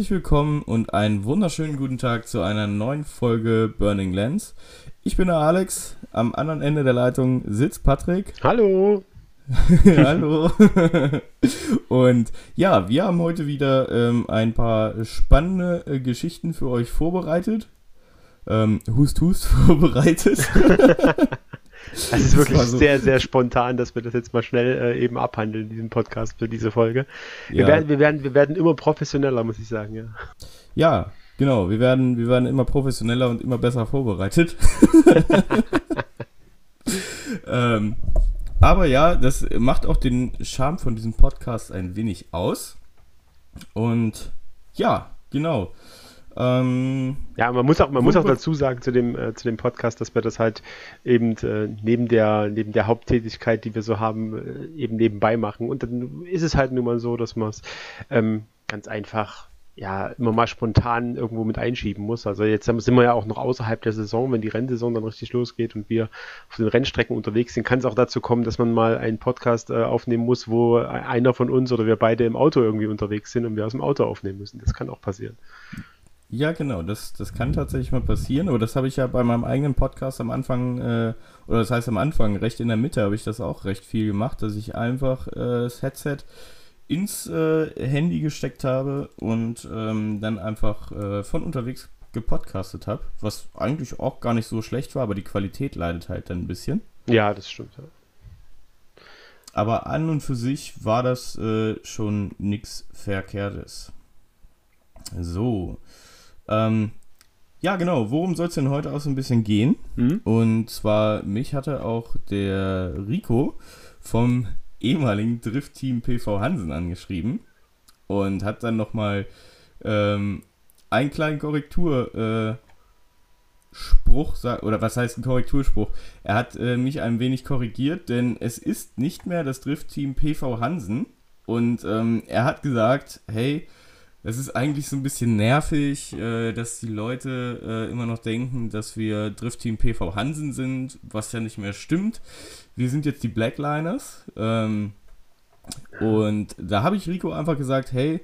Herzlich willkommen und einen wunderschönen guten Tag zu einer neuen Folge Burning Lens. Ich bin der Alex, am anderen Ende der Leitung sitzt Patrick. Hallo. Hallo. und ja, wir haben heute wieder ähm, ein paar spannende äh, Geschichten für euch vorbereitet. Ähm, Hust Hust vorbereitet. Es ist wirklich so. sehr, sehr spontan, dass wir das jetzt mal schnell äh, eben abhandeln, diesen Podcast für diese Folge. Wir, ja. werden, wir, werden, wir werden immer professioneller, muss ich sagen, ja. Ja, genau. Wir werden, wir werden immer professioneller und immer besser vorbereitet. ähm, aber ja, das macht auch den Charme von diesem Podcast ein wenig aus. Und ja, genau. Ähm, ja, man muss auch, man muss auch dazu sagen zu dem, äh, zu dem Podcast, dass wir das halt eben äh, neben, der, neben der Haupttätigkeit, die wir so haben, äh, eben nebenbei machen. Und dann ist es halt nun mal so, dass man es ähm, ganz einfach ja immer mal spontan irgendwo mit einschieben muss. Also jetzt sind wir ja auch noch außerhalb der Saison, wenn die Rennsaison dann richtig losgeht und wir auf den Rennstrecken unterwegs sind, kann es auch dazu kommen, dass man mal einen Podcast äh, aufnehmen muss, wo einer von uns oder wir beide im Auto irgendwie unterwegs sind und wir aus dem Auto aufnehmen müssen. Das kann auch passieren. Ja, genau, das, das kann tatsächlich mal passieren, aber das habe ich ja bei meinem eigenen Podcast am Anfang, äh, oder das heißt am Anfang, recht in der Mitte habe ich das auch recht viel gemacht, dass ich einfach äh, das Headset ins äh, Handy gesteckt habe und ähm, dann einfach äh, von unterwegs gepodcastet habe, was eigentlich auch gar nicht so schlecht war, aber die Qualität leidet halt dann ein bisschen. Ja, das stimmt. Ja. Aber an und für sich war das äh, schon nichts Verkehrtes. So. Ähm, ja, genau. Worum soll es denn heute auch so ein bisschen gehen? Mhm. Und zwar, mich hatte auch der Rico vom ehemaligen Drift-Team PV Hansen angeschrieben und hat dann nochmal ähm, einen kleinen Korrekturspruch, äh, oder was heißt ein Korrekturspruch? Er hat äh, mich ein wenig korrigiert, denn es ist nicht mehr das Drift-Team PV Hansen und ähm, er hat gesagt, hey, es ist eigentlich so ein bisschen nervig, äh, dass die Leute äh, immer noch denken, dass wir Drift Team PV Hansen sind, was ja nicht mehr stimmt. Wir sind jetzt die Blackliners. Ähm, und da habe ich Rico einfach gesagt, hey,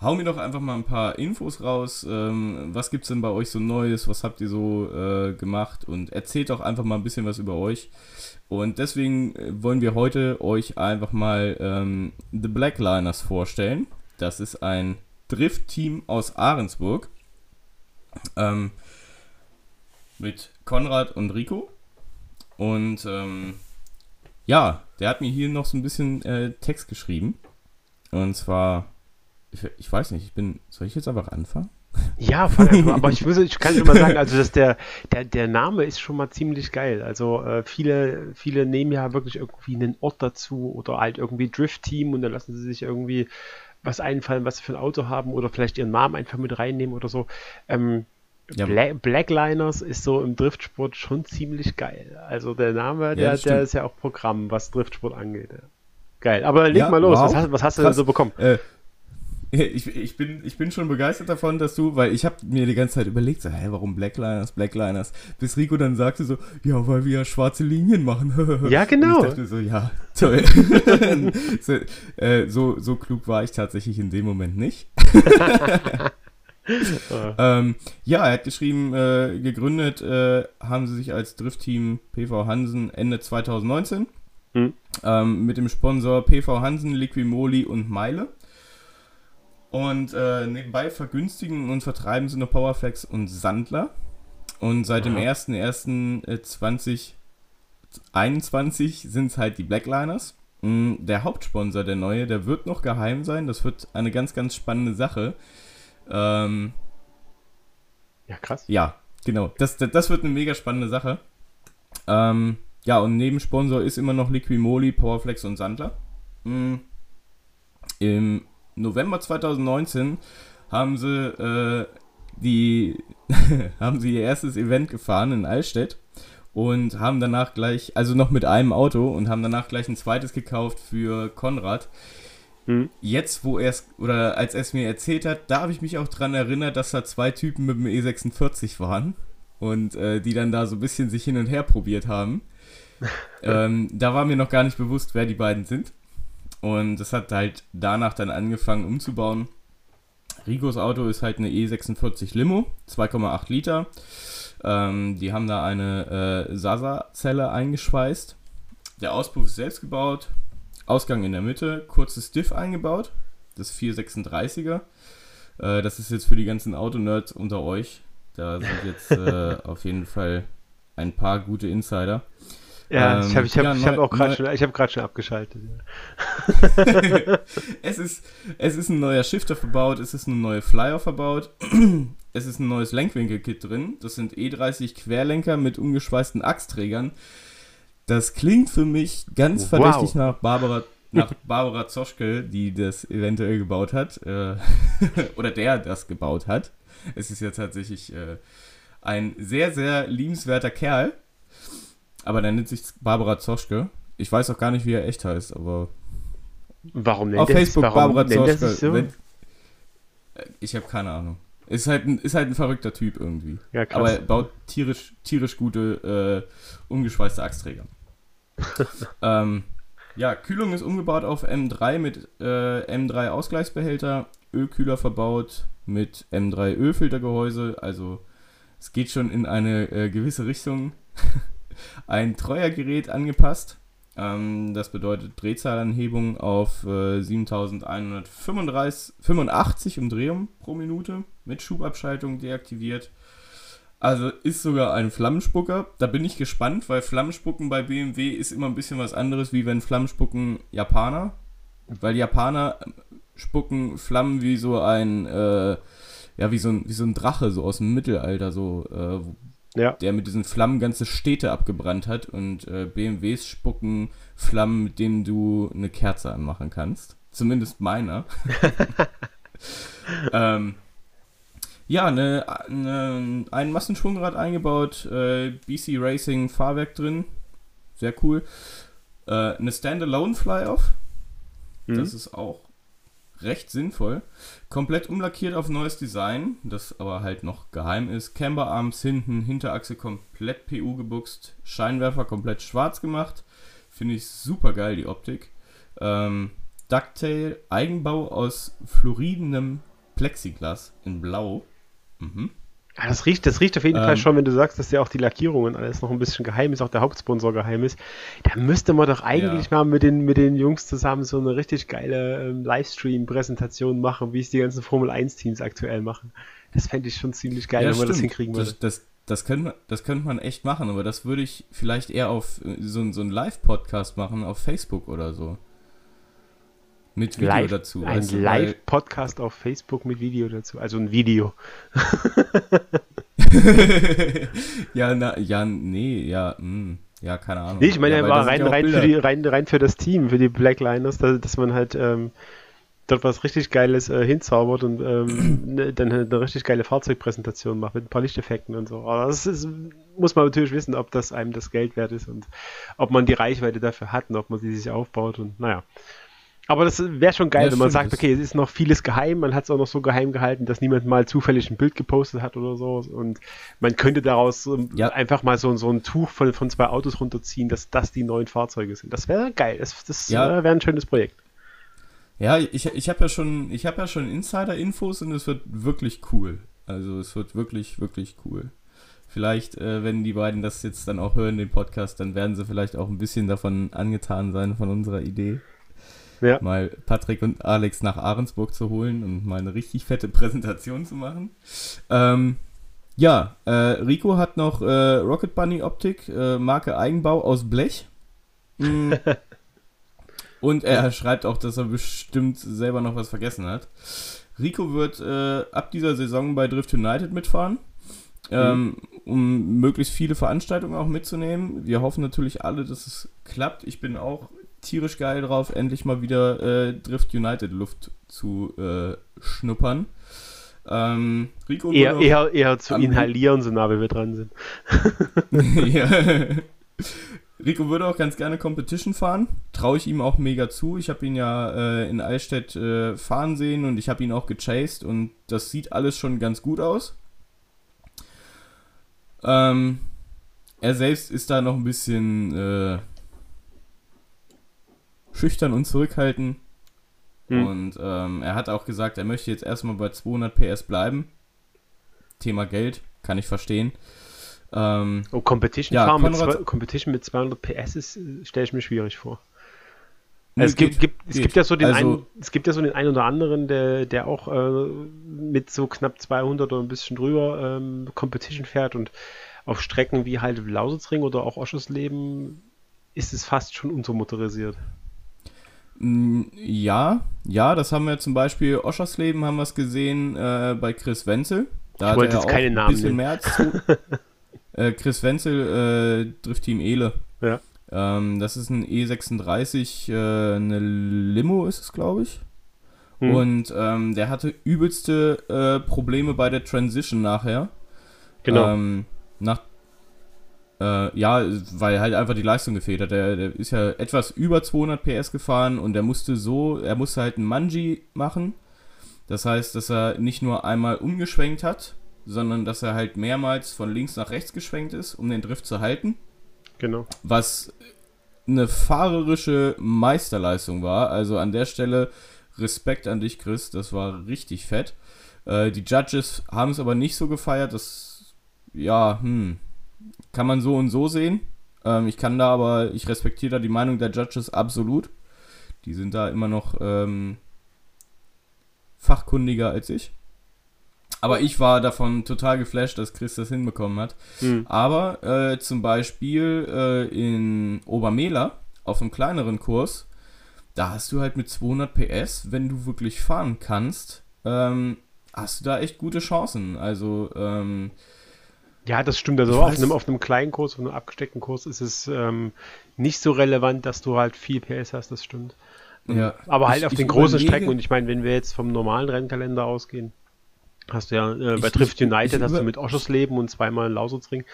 hau mir doch einfach mal ein paar Infos raus. Ähm, was es denn bei euch so Neues? Was habt ihr so äh, gemacht? Und erzählt doch einfach mal ein bisschen was über euch. Und deswegen äh, wollen wir heute euch einfach mal ähm, The Blackliners vorstellen. Das ist ein Drift-Team aus Ahrensburg. Ähm, mit Konrad und Rico. Und ähm, ja, der hat mir hier noch so ein bisschen äh, Text geschrieben. Und zwar, ich, ich, weiß nicht, ich bin, soll ich jetzt einfach anfangen? Ja, fang aber ich, muss, ich kann schon mal sagen, also dass der, der, der Name ist schon mal ziemlich geil. Also äh, viele, viele nehmen ja wirklich irgendwie einen Ort dazu oder halt irgendwie Drift-Team und dann lassen sie sich irgendwie was einfallen, was sie für ein Auto haben oder vielleicht ihren Namen einfach mit reinnehmen oder so. Ähm, ja. Black, Blackliners ist so im Driftsport schon ziemlich geil. Also der Name, der, ja, der ist ja auch Programm, was Driftsport angeht. Geil. Aber leg ja, mal los, wow. was, hast, was hast, du denn so bekommen? Äh, ich, ich, bin, ich bin schon begeistert davon, dass du, weil ich habe mir die ganze Zeit überlegt, so, hä, warum Blackliners, Blackliners? Bis Rico dann sagte so, ja, weil wir ja schwarze Linien machen. ja, genau. Und ich dachte so, ja, toll. so, äh, so, so klug war ich tatsächlich in dem Moment nicht. ähm, ja, er hat geschrieben, äh, gegründet äh, haben sie sich als Driftteam PV Hansen Ende 2019 hm. ähm, mit dem Sponsor PV Hansen, Liquimoli und Meile. Und äh, nebenbei vergünstigen und vertreiben sie noch Powerflex und Sandler. Und seit dem 1.1.2021 sind es halt die Blackliners. Mm, der Hauptsponsor, der neue, der wird noch geheim sein. Das wird eine ganz, ganz spannende Sache. Ähm, ja, krass. Ja, genau. Das, das, das, wird eine mega spannende Sache. Ähm, ja, und Nebensponsor ist immer noch Liquimoli, Powerflex und Sandler. Mhm. Im November 2019 haben sie äh, die haben sie ihr erstes Event gefahren in Allstedt und haben danach gleich, also noch mit einem Auto und haben danach gleich ein zweites gekauft für Konrad. Hm. Jetzt, wo er es, oder als er es mir erzählt hat, da habe ich mich auch dran erinnert, dass da zwei Typen mit dem E46 waren und äh, die dann da so ein bisschen sich hin und her probiert haben. ähm, da war mir noch gar nicht bewusst, wer die beiden sind. Und das hat halt danach dann angefangen umzubauen. Ricos Auto ist halt eine E46 Limo, 2,8 Liter. Ähm, die haben da eine äh, Sasa-Zelle eingeschweißt. Der Auspuff ist selbst gebaut, Ausgang in der Mitte, kurzes Diff eingebaut, das 436er. Äh, das ist jetzt für die ganzen Autonerds unter euch. Da sind jetzt äh, auf jeden Fall ein paar gute Insider. Ja, ähm, ich habe ich hab, ja, ich hab auch gerade schon, hab schon abgeschaltet. es, ist, es ist ein neuer Shifter verbaut, es ist eine neue Flyer verbaut, es ist ein neues Lenkwinkelkit drin. Das sind E30 Querlenker mit umgeschweißten Achsträgern. Das klingt für mich ganz wow. verdächtig nach Barbara, nach Barbara Zoschke, die das eventuell gebaut hat. Äh, oder der das gebaut hat. Es ist ja tatsächlich äh, ein sehr, sehr liebenswerter Kerl. Aber der nennt sich Barbara Zoschke. Ich weiß auch gar nicht, wie er echt heißt, aber. Warum nennt Auf Facebook warum Barbara Zoschke. So? Wenn, ich habe keine Ahnung. Ist halt, ein, ist halt ein verrückter Typ irgendwie. Ja, krass. Aber er baut tierisch, tierisch gute, äh, umgeschweißte Achsträger. ähm, ja, Kühlung ist umgebaut auf M3 mit äh, M3 Ausgleichsbehälter, Ölkühler verbaut mit M3 Ölfiltergehäuse, also es geht schon in eine äh, gewisse Richtung. Ein Treuergerät angepasst, ähm, das bedeutet Drehzahlanhebung auf äh, 7185 Umdrehungen pro Minute mit Schubabschaltung deaktiviert. Also ist sogar ein Flammenspucker. Da bin ich gespannt, weil Flammenspucken bei BMW ist immer ein bisschen was anderes, wie wenn Flammenspucken Japaner. Weil Japaner spucken Flammen wie so ein, äh, ja, wie so ein, wie so ein Drache, so aus dem Mittelalter, so, äh, ja. der mit diesen Flammen ganze Städte abgebrannt hat. Und äh, BMWs spucken Flammen, mit denen du eine Kerze anmachen kannst. Zumindest meiner. ähm, ja, eine, eine, ein Massenschwungrad eingebaut, äh, BC Racing Fahrwerk drin. Sehr cool. Äh, eine Standalone Fly-Off. Mhm. Das ist auch recht sinnvoll. Komplett umlackiert auf neues Design, das aber halt noch geheim ist. Camber Arms hinten, Hinterachse komplett PU gebuchst, Scheinwerfer komplett schwarz gemacht. Finde ich super geil, die Optik. Ähm, Ducktail, Eigenbau aus fluoridendem Plexiglas in Blau. Mhm. Ja, das riecht, das riecht auf jeden ähm, Fall schon, wenn du sagst, dass ja auch die Lackierung und alles noch ein bisschen geheim ist, auch der Hauptsponsor geheim ist. Da müsste man doch eigentlich ja. mal mit den, mit den Jungs zusammen so eine richtig geile ähm, Livestream-Präsentation machen, wie es die ganzen Formel 1-Teams aktuell machen. Das fände ich schon ziemlich geil, ja, wenn man das hinkriegen würde. Das, das, das, könnte, das könnte man echt machen, aber das würde ich vielleicht eher auf so, so einen Live-Podcast machen, auf Facebook oder so. Mit Video live, dazu. Ein Live-Podcast auf Facebook mit Video dazu. Also ein Video. ja, na, ja, nee, ja, mh, hm, ja, keine Ahnung. Nee, ich meine, ja, er war rein, rein, für die, rein, rein für das Team, für die Blackliners, dass, dass man halt ähm, dort was richtig Geiles äh, hinzaubert und ähm, ne, dann halt eine richtig geile Fahrzeugpräsentation macht mit ein paar Lichteffekten und so. Aber das ist, muss man natürlich wissen, ob das einem das Geld wert ist und ob man die Reichweite dafür hat und ob man sie sich aufbaut und naja. Aber das wäre schon geil, ja, wenn man sagt, okay, es ist noch vieles geheim, man hat es auch noch so geheim gehalten, dass niemand mal zufällig ein Bild gepostet hat oder so. Und man könnte daraus ja. einfach mal so, so ein Tuch von, von zwei Autos runterziehen, dass das die neuen Fahrzeuge sind. Das wäre geil. Das, das ja. wäre ein schönes Projekt. Ja, ich, ich habe ja schon, ich habe ja schon Insider-Infos und es wird wirklich cool. Also es wird wirklich, wirklich cool. Vielleicht, äh, wenn die beiden das jetzt dann auch hören, den Podcast, dann werden sie vielleicht auch ein bisschen davon angetan sein, von unserer Idee ja. mal Patrick und Alex nach Ahrensburg zu holen und mal eine richtig fette Präsentation zu machen. Ähm, ja, äh, Rico hat noch äh, Rocket Bunny Optik, äh, Marke Eigenbau aus Blech. Mm. und er schreibt auch, dass er bestimmt selber noch was vergessen hat. Rico wird äh, ab dieser Saison bei Drift United mitfahren. Ähm, um möglichst viele Veranstaltungen auch mitzunehmen. Wir hoffen natürlich alle, dass es klappt. Ich bin auch tierisch geil drauf, endlich mal wieder äh, Drift United Luft zu äh, schnuppern. Ähm, Rico eher, eher, eher zu inhalieren, so nah wie wir dran sind. ja. Rico würde auch ganz gerne Competition fahren. Traue ich ihm auch mega zu. Ich habe ihn ja äh, in Eichstätt äh, fahren sehen und ich habe ihn auch gechased und das sieht alles schon ganz gut aus. Ähm, er selbst ist da noch ein bisschen äh, schüchtern und zurückhaltend. Mhm. Und ähm, er hat auch gesagt, er möchte jetzt erstmal bei 200 PS bleiben. Thema Geld, kann ich verstehen. Ähm, oh, Competition, ja, mit, Competition mit 200 PS stelle ich mir schwierig vor. Es, gibt, gibt, es, gibt ja so den also, einen, es gibt ja so den einen oder anderen, der, der auch äh, mit so knapp 200 oder ein bisschen drüber ähm, Competition fährt und auf Strecken wie halt Lausitzring oder auch Oschersleben ist es fast schon untermotorisiert. Mm, ja, ja, das haben wir zum Beispiel Oschersleben haben wir es gesehen äh, bei Chris Wenzel. Da ich wollte jetzt keine Namen ein bisschen mehr zu. äh, Chris Wenzel äh, trifft Team Ele. Ja. Ähm, das ist ein E36, äh, eine Limo ist es, glaube ich. Hm. Und ähm, der hatte übelste äh, Probleme bei der Transition nachher. Genau. Ähm, nach, äh, ja, weil halt einfach die Leistung gefehlt hat. Der, der, ist ja etwas über 200 PS gefahren und der musste so, er musste halt einen Manji machen. Das heißt, dass er nicht nur einmal umgeschwenkt hat, sondern dass er halt mehrmals von links nach rechts geschwenkt ist, um den Drift zu halten. Genau. Was eine fahrerische Meisterleistung war. Also an der Stelle Respekt an dich, Chris. Das war richtig fett. Äh, die Judges haben es aber nicht so gefeiert. Das, ja, hm, kann man so und so sehen. Ähm, ich kann da aber, ich respektiere da die Meinung der Judges absolut. Die sind da immer noch ähm, fachkundiger als ich. Aber ich war davon total geflasht, dass Chris das hinbekommen hat. Mhm. Aber äh, zum Beispiel äh, in Obermehler auf einem kleineren Kurs, da hast du halt mit 200 PS, wenn du wirklich fahren kannst, ähm, hast du da echt gute Chancen. Also, ähm, ja, das stimmt. Also auf einem, auf einem, kleinen Kurs, auf einem abgesteckten Kurs ist es ähm, nicht so relevant, dass du halt viel PS hast, das stimmt. Ja. Aber halt ich, auf den großen Strecken und ich meine, wenn wir jetzt vom normalen Rennkalender ausgehen, Hast du ja äh, bei Drift United hast du mit Oschersleben und zweimal Lausitzring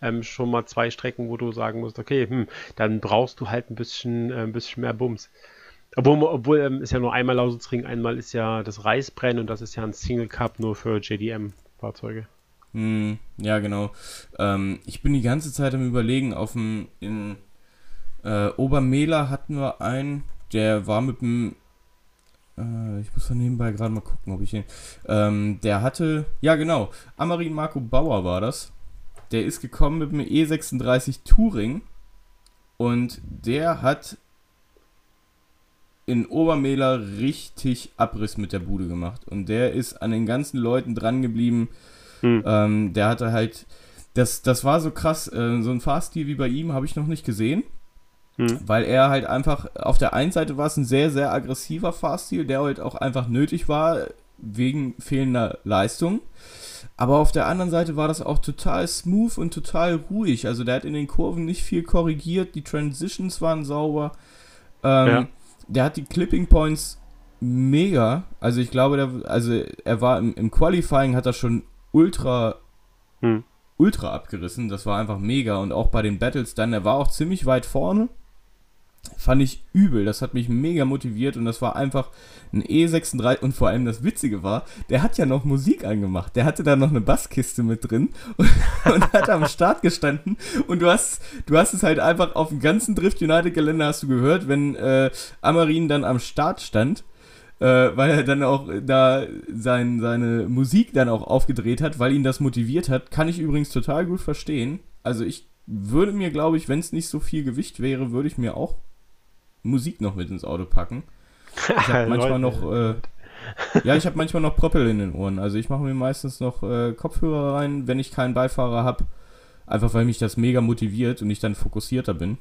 ähm, schon mal zwei Strecken, wo du sagen musst, okay, hm, dann brauchst du halt ein bisschen, äh, ein bisschen mehr Bums. Obwohl, obwohl ähm, ist ja nur einmal Lausitzring, einmal ist ja das Reisbrennen und das ist ja ein Single Cup nur für JDM-Fahrzeuge. Hm, ja, genau. Ähm, ich bin die ganze Zeit am überlegen, auf dem in äh, Obermehler hatten wir einen, der war mit dem äh, ich muss da nebenbei gerade mal gucken, ob ich ihn. Ähm, der hatte, ja genau, Amarin Marco Bauer war das. Der ist gekommen mit dem E36 Touring und der hat in Obermehler richtig Abriss mit der Bude gemacht. Und der ist an den ganzen Leuten dran geblieben. Hm. Ähm, der hatte halt, das, das war so krass, äh, so ein Fahrstil wie bei ihm habe ich noch nicht gesehen. Hm. Weil er halt einfach, auf der einen Seite war es ein sehr, sehr aggressiver Fahrstil, der halt auch einfach nötig war, wegen fehlender Leistung. Aber auf der anderen Seite war das auch total smooth und total ruhig. Also der hat in den Kurven nicht viel korrigiert, die Transitions waren sauber. Ähm, ja. Der hat die Clipping Points mega. Also ich glaube, der, also er war im, im Qualifying hat er schon ultra hm. ultra abgerissen. Das war einfach mega. Und auch bei den Battles dann, er war auch ziemlich weit vorne. Fand ich übel, das hat mich mega motiviert und das war einfach ein E36 und vor allem das Witzige war, der hat ja noch Musik angemacht, der hatte da noch eine Basskiste mit drin und, und hat am Start gestanden und du hast, du hast es halt einfach auf dem ganzen Drift United Gelände hast du gehört, wenn äh, Amarin dann am Start stand, äh, weil er dann auch da sein, seine Musik dann auch aufgedreht hat, weil ihn das motiviert hat, kann ich übrigens total gut verstehen. Also ich würde mir, glaube ich, wenn es nicht so viel Gewicht wäre, würde ich mir auch Musik noch mit ins Auto packen. Ich habe manchmal noch, äh, ja, ich habe manchmal noch Proppel in den Ohren. Also ich mache mir meistens noch äh, Kopfhörer rein, wenn ich keinen Beifahrer habe. Einfach weil mich das mega motiviert und ich dann fokussierter bin.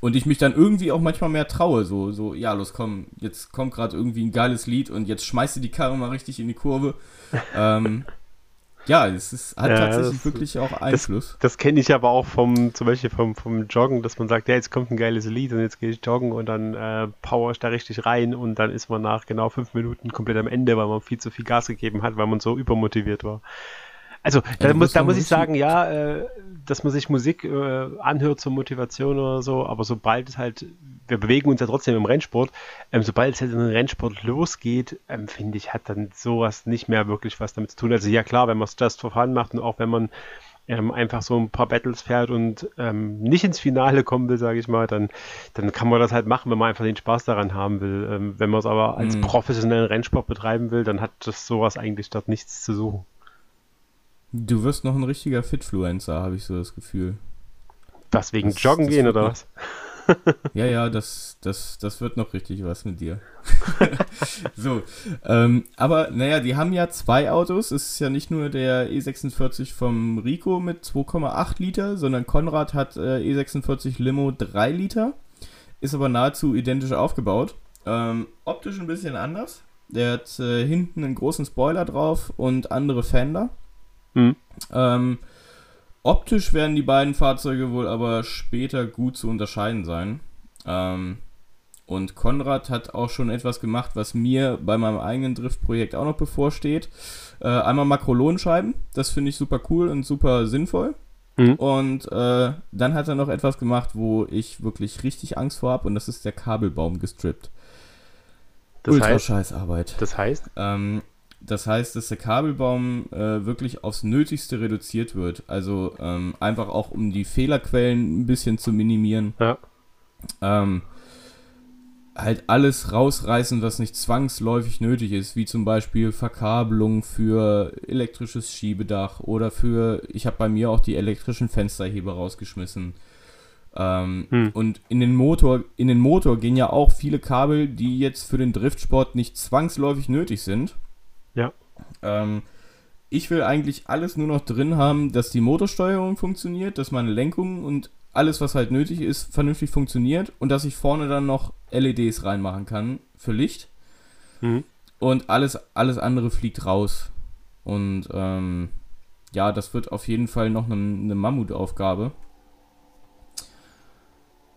Und ich mich dann irgendwie auch manchmal mehr traue. So, so ja, los, komm, jetzt kommt gerade irgendwie ein geiles Lied und jetzt schmeißt du die Karre mal richtig in die Kurve. ähm, ja, es ist, hat ja, tatsächlich das, wirklich auch Einfluss. Das, das kenne ich aber auch vom, zum Beispiel vom, vom Joggen, dass man sagt, ja, jetzt kommt ein geiles Lied und jetzt gehe ich joggen und dann äh, power ich da richtig rein und dann ist man nach genau fünf Minuten komplett am Ende, weil man viel zu viel Gas gegeben hat, weil man so übermotiviert war. Also da, ja, muss, da muss ich sagen, ja, äh, dass man sich Musik äh, anhört zur Motivation oder so, aber sobald es halt, wir bewegen uns ja trotzdem im Rennsport, ähm, sobald es halt in den Rennsport losgeht, ähm, finde ich, hat dann sowas nicht mehr wirklich was damit zu tun. Also ja klar, wenn man es just for fun macht und auch wenn man ähm, einfach so ein paar Battles fährt und ähm, nicht ins Finale kommen will, sage ich mal, dann, dann kann man das halt machen, wenn man einfach den Spaß daran haben will. Ähm, wenn man es aber als mhm. professionellen Rennsport betreiben will, dann hat das sowas eigentlich dort nichts zu suchen. Du wirst noch ein richtiger Fitfluencer, habe ich so das Gefühl. Das wegen das, Joggen das gehen oder was? ja, ja, das, das, das wird noch richtig was mit dir. so, ähm, aber naja, die haben ja zwei Autos. Es ist ja nicht nur der E46 vom Rico mit 2,8 Liter, sondern Konrad hat äh, E46 Limo 3 Liter. Ist aber nahezu identisch aufgebaut. Ähm, optisch ein bisschen anders. Der hat äh, hinten einen großen Spoiler drauf und andere Fender. Mhm. Ähm, Optisch werden die beiden Fahrzeuge wohl aber später gut zu unterscheiden sein. Ähm, und Konrad hat auch schon etwas gemacht, was mir bei meinem eigenen Driftprojekt auch noch bevorsteht. Äh, einmal Makrolonscheiben, das finde ich super cool und super sinnvoll. Mhm. Und äh, dann hat er noch etwas gemacht, wo ich wirklich richtig Angst vor habe, und das ist der Kabelbaum gestrippt. Das Ultra heißt, Scheißarbeit. Das heißt? Ähm, das heißt, dass der Kabelbaum äh, wirklich aufs Nötigste reduziert wird. Also ähm, einfach auch, um die Fehlerquellen ein bisschen zu minimieren. Ja. Ähm, halt alles rausreißen, was nicht zwangsläufig nötig ist, wie zum Beispiel Verkabelung für elektrisches Schiebedach oder für, ich habe bei mir auch die elektrischen Fensterheber rausgeschmissen. Ähm, hm. Und in den Motor, in den Motor gehen ja auch viele Kabel, die jetzt für den Driftsport nicht zwangsläufig nötig sind. Ähm, ich will eigentlich alles nur noch drin haben, dass die Motorsteuerung funktioniert, dass meine Lenkung und alles, was halt nötig ist, vernünftig funktioniert und dass ich vorne dann noch LEDs reinmachen kann für Licht. Mhm. Und alles, alles andere fliegt raus. Und ähm, ja, das wird auf jeden Fall noch eine, eine Mammutaufgabe.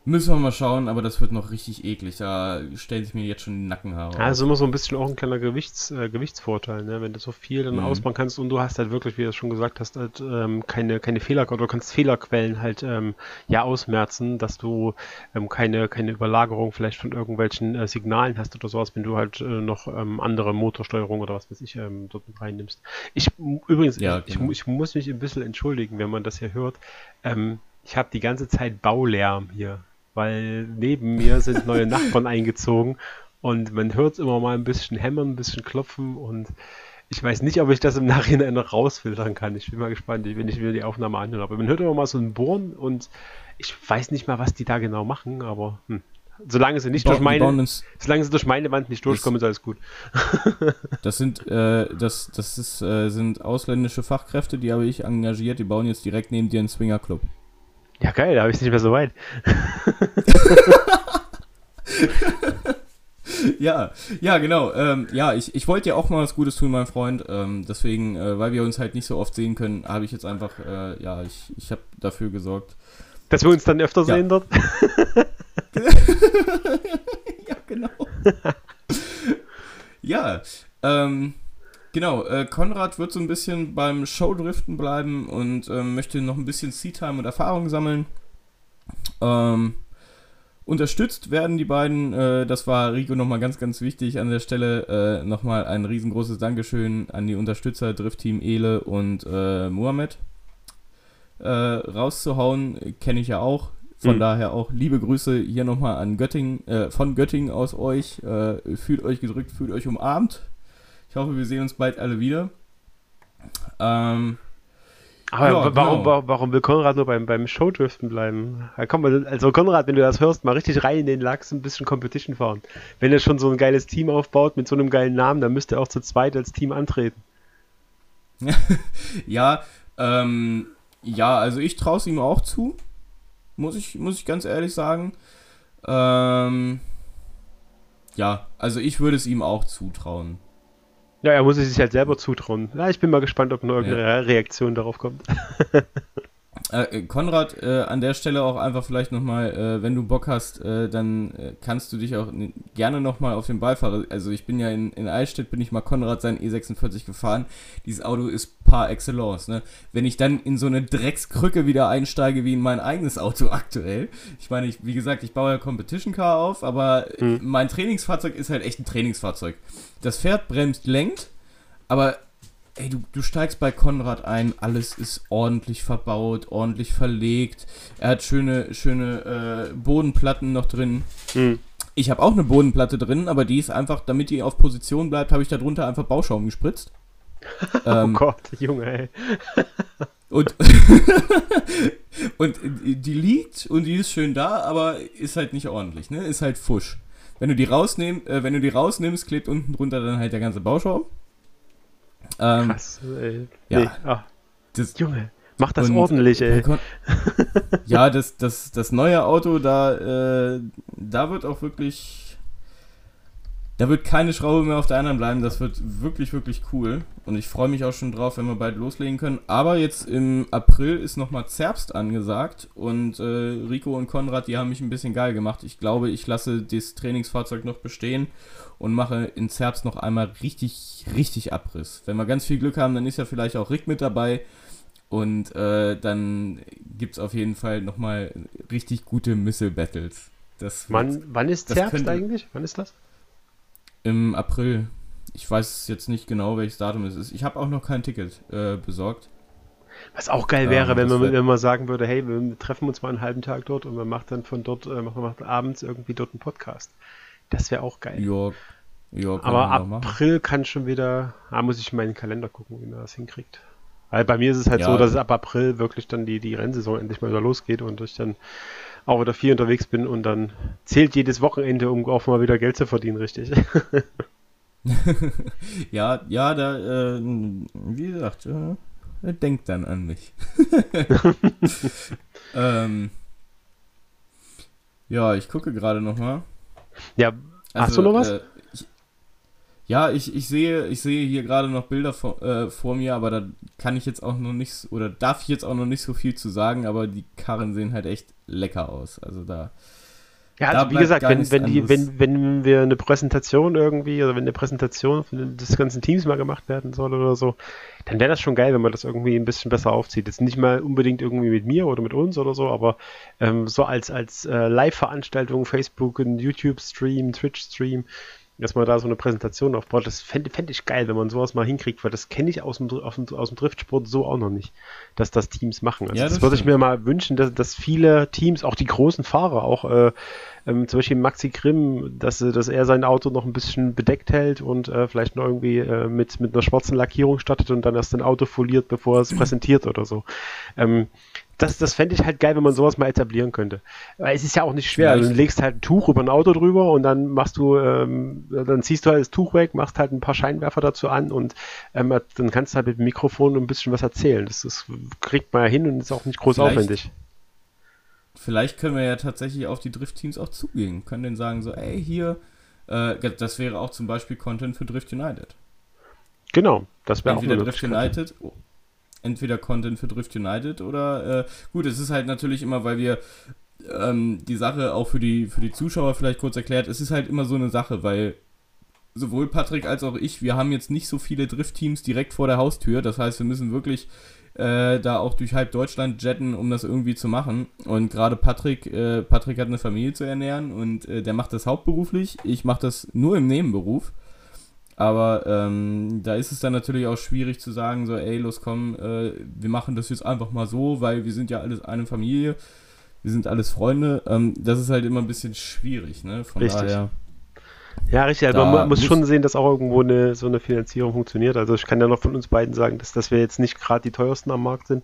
Müssen wir mal schauen, aber das wird noch richtig eklig. Da stellen sich mir jetzt schon die Nackenhaare. Also immer so ein bisschen auch ein kleiner Gewichts, äh, Gewichtsvorteil, ne? wenn du so viel dann mhm. ausbauen kannst und du hast halt wirklich, wie du es schon gesagt hast, halt, ähm, keine, keine Fehler oder du kannst Fehlerquellen halt ähm, ja ausmerzen, dass du ähm, keine, keine Überlagerung vielleicht von irgendwelchen äh, Signalen hast oder sowas, wenn du halt äh, noch ähm, andere Motorsteuerung oder was weiß ich ähm, dort mit reinnimmst. Ich übrigens, ja, ich, genau. ich, ich, muss mich ein bisschen entschuldigen, wenn man das hier hört. Ähm, ich habe die ganze Zeit Baulärm hier weil neben mir sind neue Nachbarn eingezogen und man hört immer mal ein bisschen hämmern, ein bisschen klopfen und ich weiß nicht, ob ich das im Nachhinein noch rausfiltern kann. Ich bin mal gespannt, wenn ich mir die Aufnahme anhöre. Aber man hört immer mal so ein Bohren und ich weiß nicht mal, was die da genau machen, aber hm. solange sie nicht durch meine, solange sie durch meine Wand nicht durchkommen, ist alles gut. das sind, äh, das, das ist, äh, sind ausländische Fachkräfte, die habe ich engagiert, die bauen jetzt direkt neben dir einen Swingerclub. Ja, geil, da habe ich es nicht mehr so weit. ja, ja, genau. Ähm, ja, ich, ich wollte ja auch mal was Gutes tun, mein Freund. Ähm, deswegen, äh, weil wir uns halt nicht so oft sehen können, habe ich jetzt einfach, äh, ja, ich, ich habe dafür gesorgt. Dass wir uns dann öfter ja. sehen dort? ja, genau. ja, ähm, Genau, äh, Konrad wird so ein bisschen beim Showdriften bleiben und ähm, möchte noch ein bisschen Seatime und Erfahrung sammeln. Ähm, unterstützt werden die beiden, äh, das war Rico nochmal ganz, ganz wichtig an der Stelle, äh, nochmal ein riesengroßes Dankeschön an die Unterstützer Driftteam Ele und äh, Mohamed. Äh, rauszuhauen, kenne ich ja auch. Von mhm. daher auch liebe Grüße hier nochmal an Göttingen, äh, von Göttingen aus euch. Äh, fühlt euch gedrückt, fühlt euch umarmt. Ich hoffe, wir sehen uns bald alle wieder. Ähm, aber ja, warum, genau. warum, will Konrad nur beim, beim Showdriften bleiben? Ja, komm, also Konrad, wenn du das hörst, mal richtig rein in den Lachs ein bisschen Competition fahren. Wenn er schon so ein geiles Team aufbaut mit so einem geilen Namen, dann müsste er auch zu zweit als Team antreten. ja, ähm, ja, also ich traue es ihm auch zu. Muss ich, muss ich ganz ehrlich sagen. Ähm, ja, also ich würde es ihm auch zutrauen. Ja, er muss es sich halt selber zutrauen. Ja, ich bin mal gespannt, ob noch irgendeine ja. Reaktion darauf kommt. Äh, äh, Konrad, äh, an der Stelle auch einfach vielleicht nochmal, äh, wenn du Bock hast, äh, dann äh, kannst du dich auch gerne nochmal auf den Beifahrer, also ich bin ja in, in Eichstätt, bin ich mal Konrad sein E46 gefahren. Dieses Auto ist par excellence, ne? Wenn ich dann in so eine Dreckskrücke wieder einsteige wie in mein eigenes Auto aktuell, ich meine, ich, wie gesagt, ich baue ja Competition Car auf, aber hm. mein Trainingsfahrzeug ist halt echt ein Trainingsfahrzeug. Das Pferd bremst, lenkt, aber ey, du, du steigst bei Konrad ein, alles ist ordentlich verbaut, ordentlich verlegt. Er hat schöne, schöne äh, Bodenplatten noch drin. Mhm. Ich habe auch eine Bodenplatte drin, aber die ist einfach, damit die auf Position bleibt, habe ich darunter einfach Bauschaum gespritzt. oh ähm, Gott, Junge, ey. und, und die liegt und die ist schön da, aber ist halt nicht ordentlich, ne? Ist halt Fusch. Wenn du die rausnimmst, äh, wenn du die rausnimmst, klebt unten drunter dann halt der ganze Bauschaum. Ähm, Krass, ey. Ja. Nee. Oh. Das, Junge, mach das ordentlich, ey. ja, das, das, das neue Auto, da, äh, da wird auch wirklich da wird keine Schraube mehr auf der anderen bleiben. Das wird wirklich, wirklich cool. Und ich freue mich auch schon drauf, wenn wir bald loslegen können. Aber jetzt im April ist nochmal Zerbst angesagt. Und äh, Rico und Konrad, die haben mich ein bisschen geil gemacht. Ich glaube, ich lasse das Trainingsfahrzeug noch bestehen und mache in Zerbst noch einmal richtig, richtig Abriss. Wenn wir ganz viel Glück haben, dann ist ja vielleicht auch Rick mit dabei. Und äh, dann gibt es auf jeden Fall nochmal richtig gute Missile-Battles. Wann, wann ist Zerbst eigentlich? Wann ist das? Im April. Ich weiß jetzt nicht genau, welches Datum es ist. Ich habe auch noch kein Ticket äh, besorgt. Was auch geil wäre, ähm, wenn, man, wenn man sagen würde, hey, wir treffen uns mal einen halben Tag dort und man macht dann von dort, äh, machen wir abends irgendwie dort einen Podcast. Das wäre auch geil. Ja, ja, Aber April kann schon wieder, ah, muss ich in meinen Kalender gucken, wie man das hinkriegt. Weil bei mir ist es halt ja, so, dass es ab April wirklich dann die, die Rennsaison endlich mal wieder losgeht und ich dann auch wieder viel unterwegs bin und dann zählt jedes Wochenende, um auch mal wieder Geld zu verdienen, richtig. ja, ja, da, äh, wie gesagt, äh, er denkt dann an mich. ähm, ja, ich gucke gerade nochmal. Ja, also, hast du noch was? Äh, ja, ich, ich, sehe, ich sehe hier gerade noch Bilder vor, äh, vor mir, aber da kann ich jetzt auch noch nicht, oder darf ich jetzt auch noch nicht so viel zu sagen, aber die Karren sehen halt echt lecker aus. Also da. Ja, also wie gesagt, wenn, wenn, die, wenn, wenn wir eine Präsentation irgendwie, oder wenn eine Präsentation des ganzen Teams mal gemacht werden soll oder so, dann wäre das schon geil, wenn man das irgendwie ein bisschen besser aufzieht. Jetzt nicht mal unbedingt irgendwie mit mir oder mit uns oder so, aber ähm, so als, als äh, Live-Veranstaltung, Facebook, YouTube-Stream, Twitch-Stream, dass man da so eine Präsentation aufbaut. Das fände fänd ich geil, wenn man sowas mal hinkriegt, weil das kenne ich aus dem, dem, aus dem Driftsport so auch noch nicht, dass das Teams machen. Also ja, das, das würde ich mir mal wünschen, dass, dass viele Teams, auch die großen Fahrer, auch äh, ähm, zum Beispiel Maxi Grimm, dass, dass er sein Auto noch ein bisschen bedeckt hält und äh, vielleicht noch irgendwie äh, mit, mit einer schwarzen Lackierung startet und dann erst ein Auto foliert, bevor er es präsentiert oder so. Ähm, das, das fände ich halt geil, wenn man sowas mal etablieren könnte. Weil es ist ja auch nicht schwer. Du legst halt ein Tuch über ein Auto drüber und dann machst du, ähm, dann ziehst du halt das Tuch weg, machst halt ein paar Scheinwerfer dazu an und ähm, dann kannst du halt mit dem Mikrofon ein bisschen was erzählen. Das, das kriegt man ja hin und ist auch nicht groß vielleicht, aufwendig. Vielleicht können wir ja tatsächlich auf die Drift-Teams auch zugehen. Können denen sagen, so, ey, hier, äh, das wäre auch zum Beispiel Content für Drift United. Genau, das wäre auch Entweder Drift United entweder Content für Drift United oder äh, gut, es ist halt natürlich immer, weil wir ähm, die Sache auch für die, für die Zuschauer vielleicht kurz erklärt, es ist halt immer so eine Sache, weil sowohl Patrick als auch ich, wir haben jetzt nicht so viele Drift-Teams direkt vor der Haustür. Das heißt, wir müssen wirklich äh, da auch durch halb Deutschland jetten, um das irgendwie zu machen. Und gerade Patrick, äh, Patrick hat eine Familie zu ernähren und äh, der macht das hauptberuflich. Ich mache das nur im Nebenberuf. Aber ähm, da ist es dann natürlich auch schwierig zu sagen, so, ey, los komm, äh, wir machen das jetzt einfach mal so, weil wir sind ja alles eine Familie, wir sind alles Freunde. Ähm, das ist halt immer ein bisschen schwierig, ne? Von richtig. daher. Ja, richtig. Also man muss schon sehen, dass auch irgendwo eine, so eine Finanzierung funktioniert. Also ich kann ja noch von uns beiden sagen, dass, dass wir jetzt nicht gerade die teuersten am Markt sind.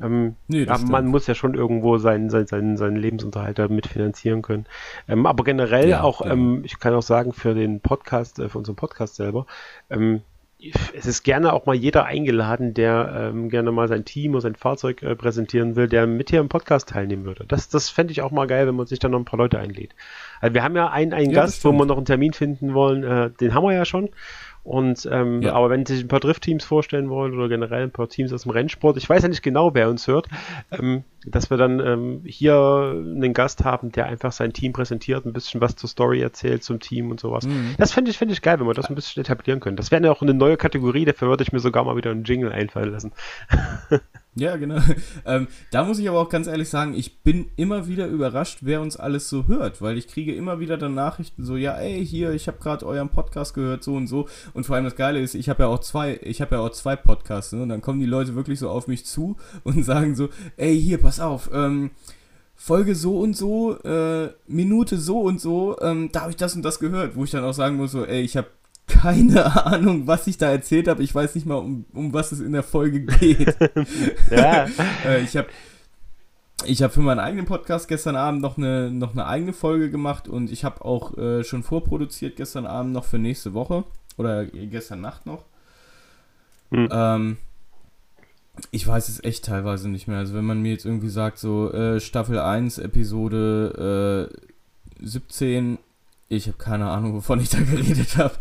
Ähm, nee, aber man muss ja schon irgendwo seinen, seinen, seinen, seinen Lebensunterhalt damit finanzieren können. Ähm, aber generell ja, auch, ja. Ähm, ich kann auch sagen, für den Podcast, äh, für unseren Podcast selber, ähm, es ist gerne auch mal jeder eingeladen, der ähm, gerne mal sein Team oder sein Fahrzeug äh, präsentieren will, der mit hier im Podcast teilnehmen würde. Das, das fände ich auch mal geil, wenn man sich dann noch ein paar Leute einlädt. Also wir haben ja einen, einen ja, Gast, wo wir noch einen Termin finden wollen, äh, den haben wir ja schon. Und ähm, ja. aber wenn Sie sich ein paar Drift-Teams vorstellen wollen oder generell ein paar Teams aus dem Rennsport, ich weiß ja nicht genau, wer uns hört, ähm, dass wir dann ähm, hier einen Gast haben, der einfach sein Team präsentiert, ein bisschen was zur Story erzählt zum Team und sowas. Mhm. Das fände ich, find ich geil, wenn wir das ein bisschen etablieren können. Das wäre ja auch eine neue Kategorie, dafür würde ich mir sogar mal wieder einen Jingle einfallen lassen. Ja, genau. Ähm, da muss ich aber auch ganz ehrlich sagen, ich bin immer wieder überrascht, wer uns alles so hört, weil ich kriege immer wieder dann Nachrichten so, ja, ey, hier, ich habe gerade euren Podcast gehört, so und so. Und vor allem das Geile ist, ich habe ja auch zwei, ich habe ja auch zwei Podcasts, ne? und dann kommen die Leute wirklich so auf mich zu und sagen so, ey, hier, pass auf, ähm, Folge so und so, äh, Minute so und so, ähm, da habe ich das und das gehört, wo ich dann auch sagen muss, so, ey, ich habe keine Ahnung, was ich da erzählt habe. Ich weiß nicht mal, um, um was es in der Folge geht. ja. äh, ich habe ich habe für meinen eigenen Podcast gestern Abend noch eine, noch eine eigene Folge gemacht und ich habe auch äh, schon vorproduziert gestern Abend noch für nächste Woche oder gestern Nacht noch. Hm. Ähm, ich weiß es echt teilweise nicht mehr. Also wenn man mir jetzt irgendwie sagt, so äh, Staffel 1, Episode äh, 17, ich habe keine Ahnung, wovon ich da geredet habe.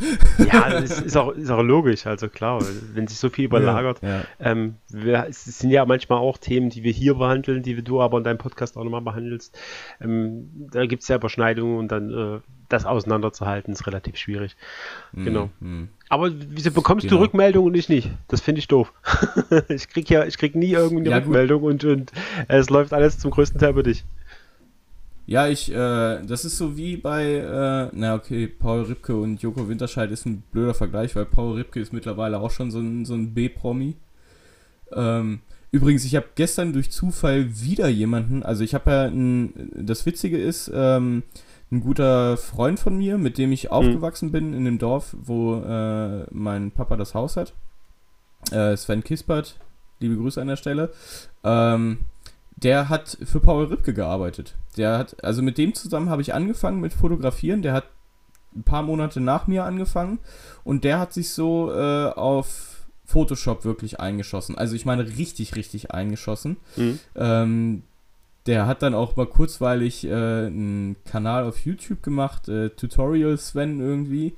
Ja, das ist auch, ist auch logisch, also klar, wenn sich so viel überlagert. Ja, ja. Ähm, wir, es sind ja manchmal auch Themen, die wir hier behandeln, die du aber in deinem Podcast auch nochmal behandelst. Ähm, da gibt es ja Überschneidungen und dann äh, das auseinanderzuhalten ist relativ schwierig. Mhm. Genau. Mhm. Aber wieso bekommst genau. du Rückmeldungen und ich nicht? Das finde ich doof. ich krieg ja, ich krieg nie irgendeine ja, Rückmeldung und, und es läuft alles zum größten Teil über dich. Ja, ich, äh, das ist so wie bei, äh, na okay, Paul Ripke und Joko Winterscheid ist ein blöder Vergleich, weil Paul Ripke ist mittlerweile auch schon so ein, so ein B-Promi. Ähm, übrigens, ich habe gestern durch Zufall wieder jemanden, also ich habe ja, ein, das Witzige ist, ähm, ein guter Freund von mir, mit dem ich mhm. aufgewachsen bin in dem Dorf, wo äh, mein Papa das Haus hat. Äh, Sven Kispert, liebe Grüße an der Stelle. Ähm, der hat für Paul Ripke gearbeitet. Der hat, also mit dem zusammen habe ich angefangen mit Fotografieren. Der hat ein paar Monate nach mir angefangen und der hat sich so äh, auf Photoshop wirklich eingeschossen. Also ich meine richtig, richtig eingeschossen. Mhm. Ähm, der hat dann auch mal kurzweilig äh, einen Kanal auf YouTube gemacht, äh, Tutorial Sven irgendwie.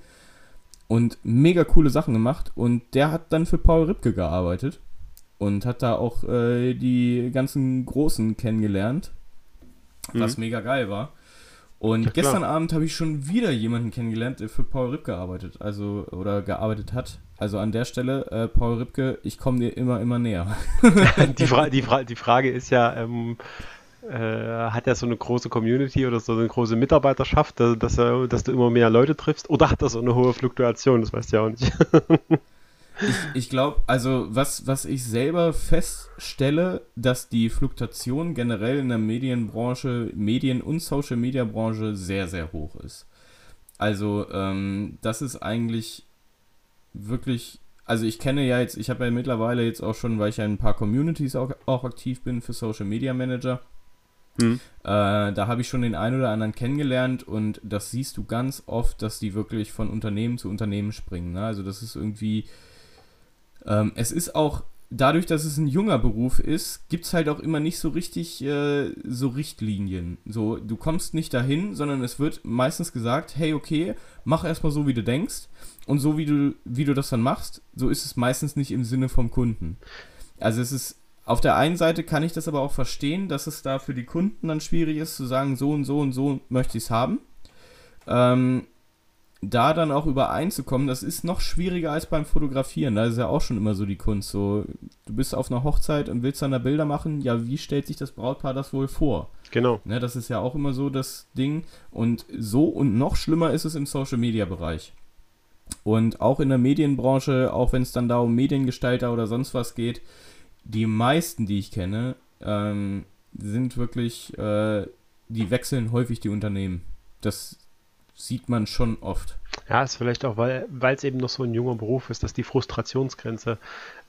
Und mega coole Sachen gemacht. Und der hat dann für Paul Ripke gearbeitet und hat da auch äh, die ganzen Großen kennengelernt, mhm. was mega geil war. Und ja, gestern Abend habe ich schon wieder jemanden kennengelernt, der für Paul Ripke arbeitet, also oder gearbeitet hat. Also an der Stelle, äh, Paul Ripke, ich komme dir immer, immer näher. die, Fra die, Fra die Frage ist ja, ähm, äh, hat er so eine große Community oder so eine große Mitarbeiterschaft, dass, er, dass du immer mehr Leute triffst? Oder hat er so eine hohe Fluktuation? Das weißt du ja auch nicht. ich, ich glaube, also was, was ich selber feststelle, dass die Fluktuation generell in der Medienbranche, Medien- und Social-Media-Branche sehr, sehr hoch ist. Also ähm, das ist eigentlich wirklich, also ich kenne ja jetzt, ich habe ja mittlerweile jetzt auch schon, weil ich ja in ein paar Communities auch, auch aktiv bin für Social Media Manager, hm. Äh, da habe ich schon den einen oder anderen kennengelernt und das siehst du ganz oft, dass die wirklich von Unternehmen zu Unternehmen springen. Ne? Also das ist irgendwie, ähm, es ist auch, dadurch, dass es ein junger Beruf ist, gibt es halt auch immer nicht so richtig äh, so Richtlinien. So, du kommst nicht dahin, sondern es wird meistens gesagt, hey, okay, mach erstmal so, wie du denkst. Und so wie du, wie du das dann machst, so ist es meistens nicht im Sinne vom Kunden. Also es ist, auf der einen Seite kann ich das aber auch verstehen, dass es da für die Kunden dann schwierig ist, zu sagen, so und so und so möchte ich es haben. Ähm, da dann auch übereinzukommen, das ist noch schwieriger als beim Fotografieren. Da ist ja auch schon immer so die Kunst. So, du bist auf einer Hochzeit und willst dann da Bilder machen. Ja, wie stellt sich das Brautpaar das wohl vor? Genau. Ne, das ist ja auch immer so das Ding. Und so und noch schlimmer ist es im Social Media Bereich. Und auch in der Medienbranche, auch wenn es dann da um Mediengestalter oder sonst was geht, die meisten, die ich kenne, ähm, sind wirklich, äh, die wechseln häufig die Unternehmen. Das sieht man schon oft. Ja, ist vielleicht auch, weil es eben noch so ein junger Beruf ist, dass die Frustrationsgrenze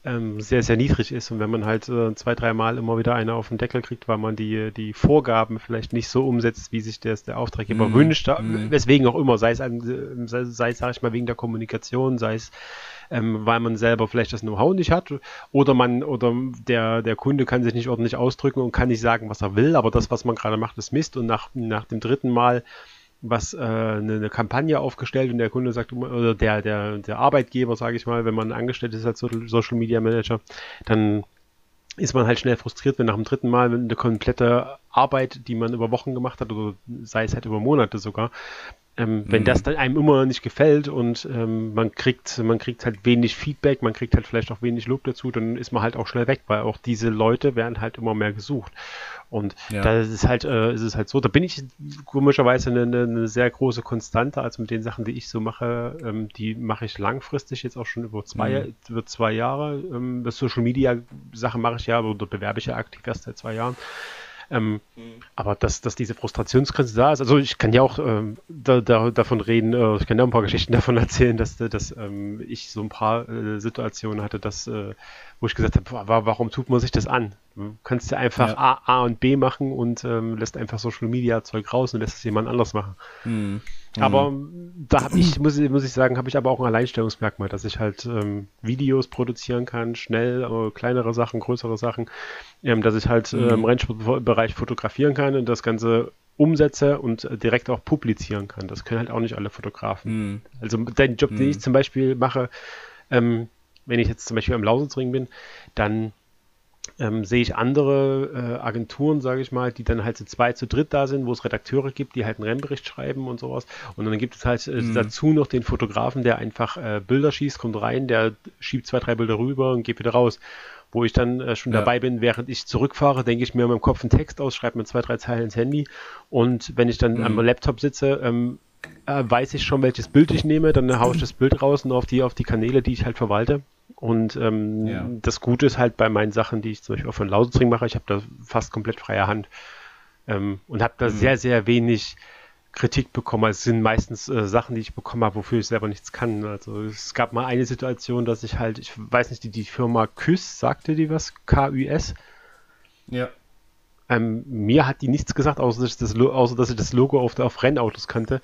ähm, sehr, sehr niedrig ist. Und wenn man halt äh, zwei, dreimal immer wieder eine auf den Deckel kriegt, weil man die, die Vorgaben vielleicht nicht so umsetzt, wie sich das der Auftraggeber mm, wünscht, mm. weswegen auch immer, sei es, an, sei, sei es, sag ich mal, wegen der Kommunikation, sei es ähm, weil man selber vielleicht das Know-how nicht hat oder man oder der, der Kunde kann sich nicht ordentlich ausdrücken und kann nicht sagen, was er will, aber das, was man gerade macht, ist Mist und nach, nach dem dritten Mal was äh, eine, eine, Kampagne aufgestellt und der Kunde sagt, oder der, der, der Arbeitgeber, sage ich mal, wenn man angestellt ist als Social Media Manager, dann ist man halt schnell frustriert, wenn nach dem dritten Mal eine komplette Arbeit, die man über Wochen gemacht hat, oder sei es halt über Monate sogar, ähm, wenn mhm. das dann einem immer noch nicht gefällt und ähm, man kriegt, man kriegt halt wenig Feedback, man kriegt halt vielleicht auch wenig Lob dazu, dann ist man halt auch schnell weg, weil auch diese Leute werden halt immer mehr gesucht. Und ja. da ist es halt, äh, ist es halt so, da bin ich komischerweise eine, eine, sehr große Konstante, also mit den Sachen, die ich so mache, ähm, die mache ich langfristig jetzt auch schon über zwei, mhm. über zwei Jahre. Ähm, das Social Media Sachen mache ich ja, oder bewerbe ich ja aktiv erst seit zwei Jahren. Ähm, mhm. Aber dass, dass diese Frustrationsgrenze da ist, also ich kann ja auch ähm, da, da, davon reden, äh, ich kann ja ein paar Geschichten davon erzählen, dass, dass ähm, ich so ein paar äh, Situationen hatte, dass, äh, wo ich gesagt habe, warum tut man sich das an? Du kannst ja einfach ja. A, A und B machen und ähm, lässt einfach Social Media Zeug raus und lässt es jemand anders machen. Mhm. Aber da habe ich, muss, muss ich sagen, habe ich aber auch ein Alleinstellungsmerkmal, dass ich halt ähm, Videos produzieren kann, schnell, äh, kleinere Sachen, größere Sachen, ähm, dass ich halt mhm. äh, im Rennsportbereich fotografieren kann und das Ganze umsetze und äh, direkt auch publizieren kann. Das können halt auch nicht alle Fotografen. Mhm. Also den Job, den ich mhm. zum Beispiel mache, ähm, wenn ich jetzt zum Beispiel am Lausitzring bin, dann ähm, sehe ich andere äh, Agenturen, sage ich mal, die dann halt zu zwei, zu dritt da sind, wo es Redakteure gibt, die halt einen Rennbericht schreiben und sowas. Und dann gibt es halt äh, mhm. dazu noch den Fotografen, der einfach äh, Bilder schießt, kommt rein, der schiebt zwei, drei Bilder rüber und geht wieder raus. Wo ich dann äh, schon ja. dabei bin, während ich zurückfahre, denke ich mir in meinem Kopf einen Text aus, schreibe mir zwei, drei Zeilen ins Handy und wenn ich dann mhm. am Laptop sitze, ähm, äh, weiß ich schon, welches Bild ich nehme, dann haue ich das Bild raus und auf die, auf die Kanäle, die ich halt verwalte. Und ähm, ja. das Gute ist halt bei meinen Sachen, die ich zum Beispiel auch von Lausitzring mache, ich habe da fast komplett freie Hand ähm, und habe da mhm. sehr, sehr wenig Kritik bekommen. Also es sind meistens äh, Sachen, die ich bekommen habe, wofür ich selber nichts kann. Also es gab mal eine Situation, dass ich halt, ich weiß nicht, die, die Firma KÜS, sagte die was? K-U-S? Ja. Ähm, mir hat die nichts gesagt, außer dass ich das, außer, dass ich das Logo auf, auf Rennautos kannte.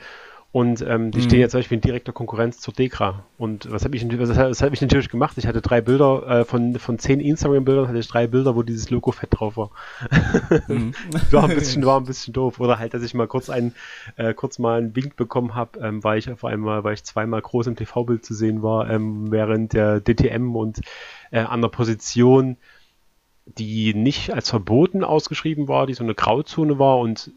Und ähm, die mhm. stehen ja zum Beispiel in direkter Konkurrenz zur Dekra. Und was habe ich, was, was hab ich natürlich gemacht? Ich hatte drei Bilder, äh, von, von zehn Instagram-Bildern hatte ich drei Bilder, wo dieses Logo fett drauf war. Mhm. war, ein bisschen, war ein bisschen doof. Oder halt, dass ich mal kurz einen, äh, kurz mal einen Wink bekommen habe, ähm, weil ich auf einmal, weil ich zweimal groß im TV-Bild zu sehen war, ähm, während der DTM und äh, an der Position die nicht als verboten ausgeschrieben war, die so eine Grauzone war und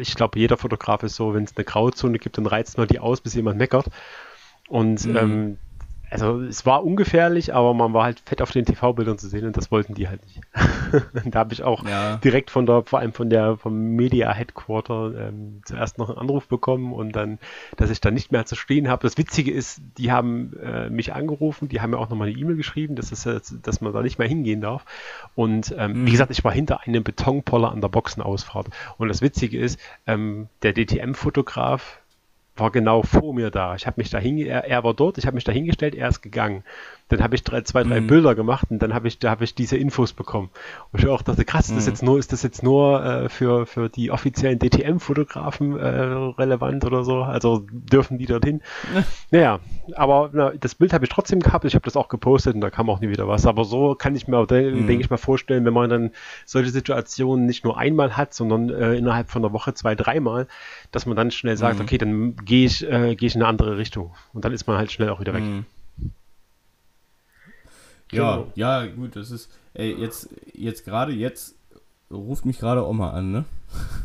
ich glaube, jeder Fotograf ist so, wenn es eine Grauzone gibt, dann reizt man die aus, bis jemand meckert. Und mhm. ähm, also es war ungefährlich, aber man war halt fett auf den TV-Bildern zu sehen und das wollten die halt nicht. da habe ich auch ja. direkt von der, vor allem von der vom Media Headquarter ähm, zuerst noch einen Anruf bekommen und dann, dass ich dann nicht mehr zu stehen habe. Das Witzige ist, die haben äh, mich angerufen, die haben mir auch nochmal eine E-Mail geschrieben, dass, es, dass man da nicht mehr hingehen darf. Und ähm, mhm. wie gesagt, ich war hinter einem Betonpoller an der Boxenausfahrt. Und das Witzige ist, ähm, der DTM-Fotograf, war genau vor mir da. Ich habe mich da er, er war dort, ich habe mich da hingestellt, er ist gegangen. Dann habe ich drei, zwei, drei mhm. Bilder gemacht und dann habe ich, da habe ich diese Infos bekommen. Und ich auch dachte, krass, mhm. ist, jetzt nur, ist das jetzt nur äh, für, für die offiziellen DTM-Fotografen äh, relevant oder so? Also dürfen die dorthin? naja, aber na, das Bild habe ich trotzdem gehabt, ich habe das auch gepostet und da kam auch nie wieder was. Aber so kann ich mir, mhm. denke ich mal, vorstellen, wenn man dann solche Situationen nicht nur einmal hat, sondern äh, innerhalb von einer Woche zwei, dreimal, dass man dann schnell sagt, mhm. okay, dann gehe ich, äh, geh ich in eine andere Richtung. Und dann ist man halt schnell auch wieder weg. Mhm. Ja, genau. ja, gut, das ist, ey, jetzt, jetzt gerade jetzt ruft mich gerade Oma an, ne?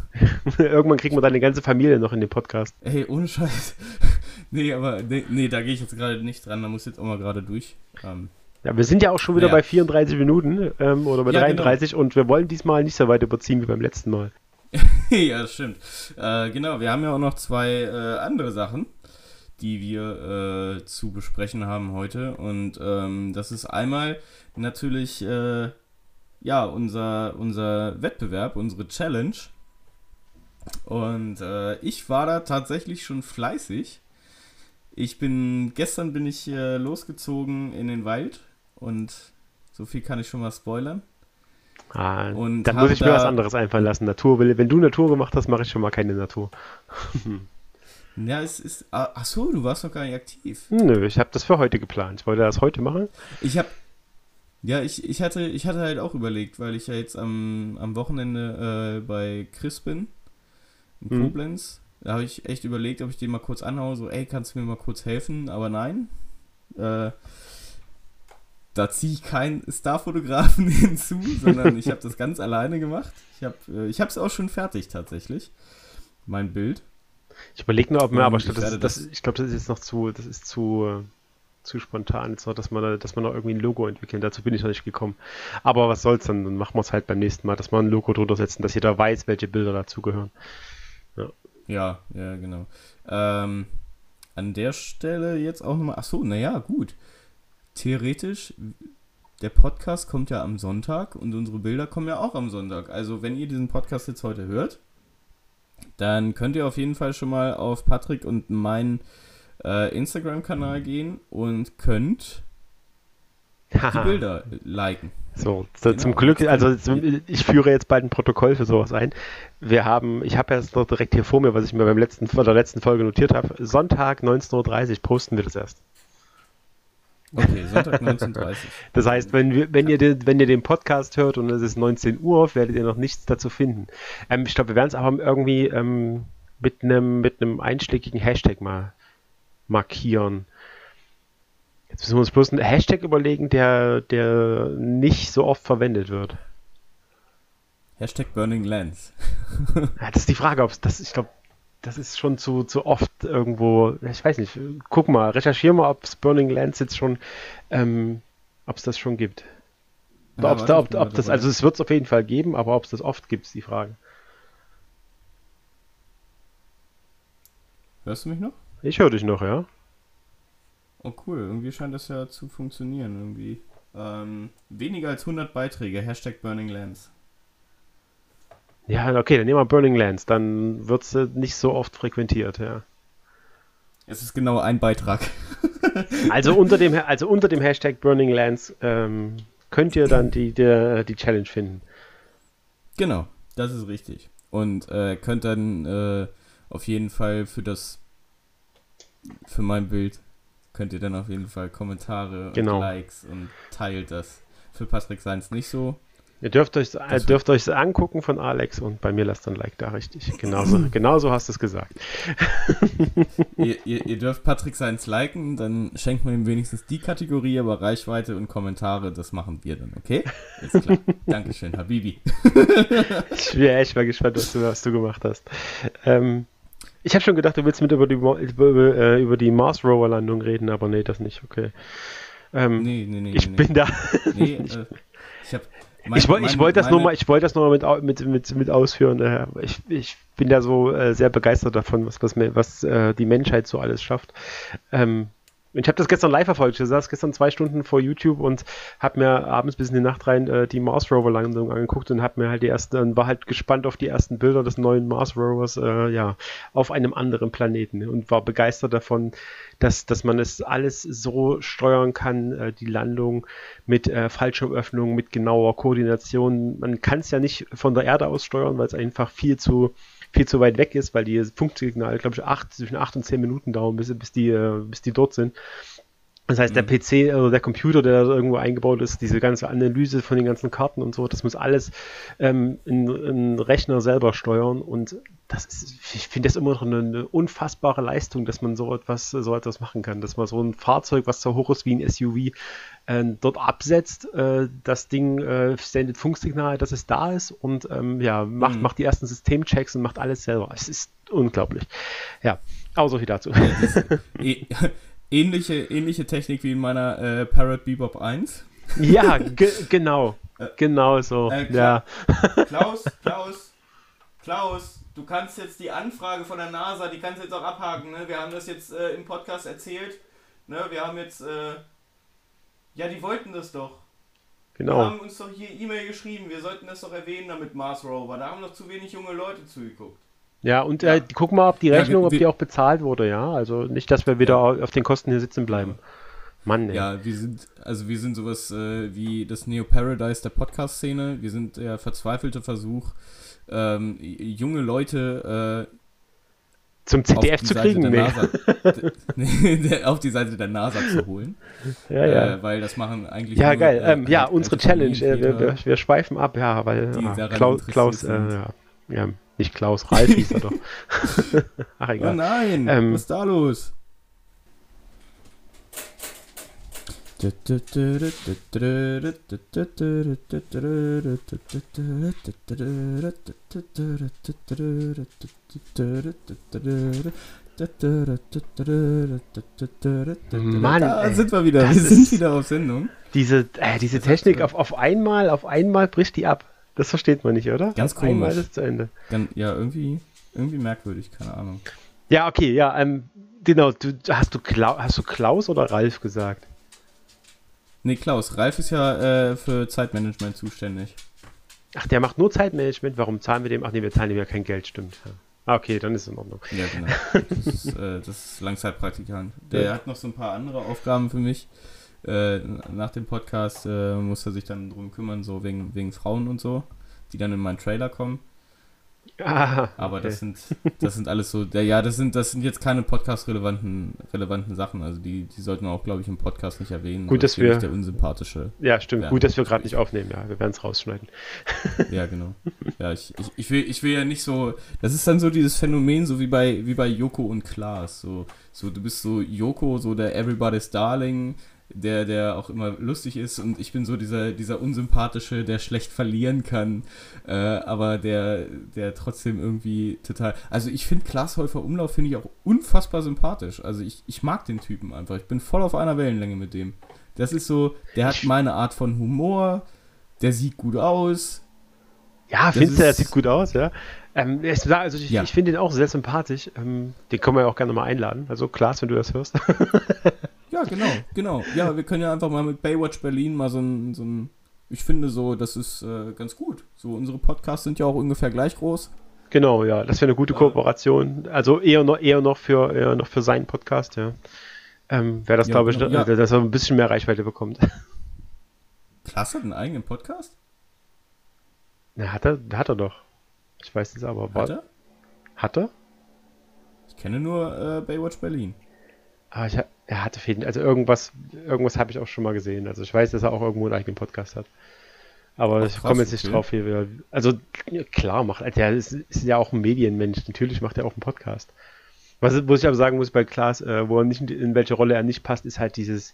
Irgendwann kriegt man deine ganze Familie noch in den Podcast. Ey, ohne Scheiß. nee, aber nee, nee da gehe ich jetzt gerade nicht dran, da muss jetzt Oma gerade durch. Ähm, ja, wir sind ja auch schon wieder ja. bei 34 Minuten ähm, oder bei ja, 33 genau. und wir wollen diesmal nicht so weit überziehen wie beim letzten Mal. ja, das stimmt. Äh, genau, wir haben ja auch noch zwei äh, andere Sachen die wir äh, zu besprechen haben heute. Und ähm, das ist einmal natürlich äh, ja unser, unser Wettbewerb, unsere Challenge. Und äh, ich war da tatsächlich schon fleißig. Ich bin, gestern bin ich losgezogen in den Wald und so viel kann ich schon mal spoilern. Ah, und dann muss ich mir was anderes einfallen lassen. Natur, wenn du Natur gemacht hast, mache ich schon mal keine Natur. Ja, es ist. Ah, ach so, du warst noch gar nicht aktiv. Nö, ich habe das für heute geplant. Ich wollte das heute machen. Ich habe. Ja, ich, ich, hatte, ich hatte halt auch überlegt, weil ich ja jetzt am, am Wochenende äh, bei Chris bin, in hm. Koblenz. Da habe ich echt überlegt, ob ich den mal kurz anhaue, so, ey, kannst du mir mal kurz helfen? Aber nein. Äh, da ziehe ich keinen Starfotografen hinzu, sondern ich habe das ganz alleine gemacht. Ich habe es äh, auch schon fertig tatsächlich, mein Bild. Ich überlege nur, ob man, aber ich glaube, das, das, ich glaub, das ist jetzt noch zu, das ist zu, zu spontan, jetzt noch, dass man, dass man noch irgendwie ein Logo entwickeln. Dazu bin ich noch nicht gekommen. Aber was soll's dann? Dann machen wir es halt beim nächsten Mal, dass wir ein Logo drunter setzen, dass jeder weiß, welche Bilder dazugehören. Ja. ja, ja, genau. Ähm, an der Stelle jetzt auch nochmal, ach so, naja, gut. Theoretisch, der Podcast kommt ja am Sonntag und unsere Bilder kommen ja auch am Sonntag. Also, wenn ihr diesen Podcast jetzt heute hört, dann könnt ihr auf jeden Fall schon mal auf Patrick und meinen äh, Instagram-Kanal gehen und könnt die Bilder liken. So, so genau. zum Glück, also ich führe jetzt bald ein Protokoll für sowas ein. Wir haben, ich habe jetzt noch direkt hier vor mir, was ich mir beim letzten, von der letzten Folge notiert habe. Sonntag 19.30 Uhr posten wir das erst. Okay, Sonntag 19.30 Uhr. Das heißt, wenn, wir, wenn, ihr den, wenn ihr den Podcast hört und es ist 19 Uhr, werdet ihr noch nichts dazu finden. Ähm, ich glaube, wir werden es aber irgendwie ähm, mit einem mit einschlägigen Hashtag mal markieren. Jetzt müssen wir uns bloß einen Hashtag überlegen, der, der nicht so oft verwendet wird. Hashtag Burning Lands. ja, das ist die Frage, ob es das, ich glaube, das ist schon zu, zu oft irgendwo, ich weiß nicht, guck mal, recherchier mal, ob es Burning Lands jetzt schon, ähm, ob es das schon gibt. Ja, ob's da, ob, ob das, also es wird es auf jeden Fall geben, aber ob es das oft gibt, ist die Frage. Hörst du mich noch? Ich höre dich noch, ja. Oh cool, irgendwie scheint das ja zu funktionieren irgendwie. Ähm, weniger als 100 Beiträge, Hashtag Burning Lands. Ja, okay, dann nehmen wir Burning Lands, dann wird es nicht so oft frequentiert, ja. Es ist genau ein Beitrag. also, unter dem, also unter dem Hashtag Burning Lands ähm, könnt ihr dann die, die, die, Challenge finden. Genau, das ist richtig. Und äh, könnt dann äh, auf jeden Fall für das, für mein Bild, könnt ihr dann auf jeden Fall Kommentare genau. und Likes und teilt das. Für Patrick Seins nicht so. Ihr dürft euch äh, dürft euch angucken von Alex und bei mir lasst ein Like da, richtig. Genauso, genauso hast du es gesagt. ihr, ihr, ihr, dürft Patrick seins liken, dann schenkt man ihm wenigstens die Kategorie, aber Reichweite und Kommentare, das machen wir dann, okay? Ist klar. Dankeschön, Habibi. ich bin echt mal gespannt, was du, was du gemacht hast. Ähm, ich habe schon gedacht, du willst mit über die, über, über, äh, die Mars Rover Landung reden, aber nee, das nicht, okay. Ähm, nee, nee, nee. Ich nee, bin da. Nee, äh, ich habe mein, ich, ich wollte das, nur mal, ich wollt das nur mal mit, mit, mit, mit ausführen. Äh, ich, ich bin da so äh, sehr begeistert davon, was, was, was äh, die Menschheit so alles schafft. Ähm, ich habe das gestern live verfolgt. Ich saß gestern zwei Stunden vor YouTube und habe mir abends bis in die Nacht rein äh, die Mars Rover Landung angeguckt und habe mir halt die ersten, war halt gespannt auf die ersten Bilder des neuen Mars Rovers, äh, ja, auf einem anderen Planeten und war begeistert davon, dass, dass man es alles so steuern kann, äh, die Landung mit äh, Fallschirmöffnung, mit genauer Koordination. Man kann es ja nicht von der Erde aus steuern, weil es einfach viel zu viel zu weit weg ist, weil die Funksignale, glaube ich, acht, zwischen acht und zehn Minuten dauern, bis, bis, die, äh, bis die dort sind. Das heißt, der mhm. PC oder also der Computer, der da irgendwo eingebaut ist, diese ganze Analyse von den ganzen Karten und so, das muss alles ähm, ein, ein Rechner selber steuern und das ist, ich finde das immer noch eine, eine, unfassbare Leistung, dass man so etwas, so etwas machen kann, dass man so ein Fahrzeug, was so hoch ist wie ein SUV, äh, dort absetzt, äh, das Ding äh, sendet Funksignal, dass es da ist und ähm, ja, macht, mhm. macht die ersten Systemchecks und macht alles selber. Es ist unglaublich. Ja, aber so viel dazu. ähnliche, ähnliche Technik wie in meiner äh, Parrot Bebop 1. Ja, ge genau. Äh, genau so. Äh, Kla ja. Klaus, Klaus, Klaus, du kannst jetzt die Anfrage von der NASA, die kannst du jetzt auch abhaken. Ne? Wir haben das jetzt äh, im Podcast erzählt. Ne? Wir haben jetzt, äh, ja, die wollten das doch. Genau. Die haben uns doch hier E-Mail geschrieben, wir sollten das doch erwähnen damit Mars Rover. Da haben noch zu wenig junge Leute zugeguckt. Ja, und äh, guck mal, ob die Rechnung, ja, wir, ob die auch bezahlt wurde, ja. Also nicht, dass wir wieder ja. auf den Kosten hier sitzen bleiben. Mann, ey. Ja, wir sind, also wir sind sowas äh, wie das Neo Paradise der Podcast-Szene. Wir sind der verzweifelte Versuch, ähm, junge Leute äh, zum ZDF zu kriegen, nee. NASA, auf die Seite der NASA zu holen. Ja, ja. Äh, weil das machen eigentlich. Ja, nur, geil. Äh, ähm, ja, unsere Challenge. Äh, wir, wir, wir, schweifen ab, ja, weil ah, Klaus, Klaus äh, ja, ja, nicht Klaus, Ralf hieß er doch. Ach, egal. Oh nein, ähm, was ist da los? Mann, da sind wir wieder. Wir sind wieder auf Sendung. Diese, äh, diese Technik auf, auf einmal, auf einmal bricht die ab. Das versteht man nicht, oder? Ganz auf einmal komisch. ist zu Ende. Dann, ja, irgendwie, irgendwie merkwürdig, keine Ahnung. Ja, okay, ja, ähm, genau. Du, hast, du Klau, hast du Klaus oder Ralf gesagt? Nee, Klaus, Ralf ist ja äh, für Zeitmanagement zuständig. Ach, der macht nur Zeitmanagement. Warum zahlen wir dem? Ach nee, wir zahlen ihm ja kein Geld, stimmt. Ja. Ah, okay, dann ist es in Ordnung. Ja, genau. Das ist, äh, das ist Langzeitpraktikant. Der Ja. hat noch so ein paar andere Aufgaben für mich. Äh, nach dem Podcast äh, muss er sich dann drum kümmern, so wegen, wegen Frauen und so, die dann in meinen Trailer kommen. Ah, Aber okay. das sind das sind alles so, ja, das sind das sind jetzt keine Podcast-relevanten relevanten Sachen. Also die, die sollten wir auch, glaube ich, im Podcast nicht erwähnen. Gut, dass wir- der unsympathische. Ja, stimmt. Gut, dass wir gerade nicht aufnehmen. Ja, wir werden es rausschneiden. Ja, genau. Ja, ich, ich, ich, will, ich will ja nicht so. Das ist dann so dieses Phänomen, so wie bei, wie bei Joko und Klaas. So, so, du bist so Joko, so der Everybody's Darling, der, der auch immer lustig ist, und ich bin so dieser, dieser unsympathische, der schlecht verlieren kann, äh, aber der, der trotzdem irgendwie total. Also ich finde Klaas Häufer Umlauf finde ich auch unfassbar sympathisch. Also ich, ich mag den Typen einfach. Ich bin voll auf einer Wellenlänge mit dem. Das ist so, der hat meine Art von Humor, der sieht gut aus. Ja, findest du, er ist- sieht gut aus, ja. Ähm, ich, also ich, Ja. ich finde ihn auch sehr sympathisch. Ähm, den können wir ja auch gerne mal einladen. Also Klaas, wenn du das hörst. Ja, genau, genau. Ja, wir können ja einfach mal mit Baywatch Berlin mal so ein, so ein ich finde so, das ist äh, ganz gut. So, unsere Podcasts sind ja auch ungefähr gleich groß. genau, ja, das wäre eine gute. Kooperation. Also eher noch, eher noch für, eher noch für seinen Podcast, ja. Ähm, wäre das, Ja, glaube ich, genau, ja. äh, dass er ein bisschen mehr Reichweite bekommt. Klasse, einen eigenen Podcast? Na, hat er, hat er doch. Ich weiß es aber. Hat War, er? hat er? Ich kenne nur äh, Baywatch Berlin. Ah, ich, er hatte Fäden. Also irgendwas, irgendwas habe ich auch schon mal gesehen. Also ich weiß, dass er auch irgendwo einen eigenen Podcast hat. Aber Ach, ich komme jetzt nicht okay. drauf hier. wieder- Also klar macht er ist, ist ja auch ein Medienmensch. Natürlich macht er auch einen Podcast. Was, wo ich aber sagen muss bei Klaas, äh, wo er nicht in welche Rolle er nicht passt, ist halt dieses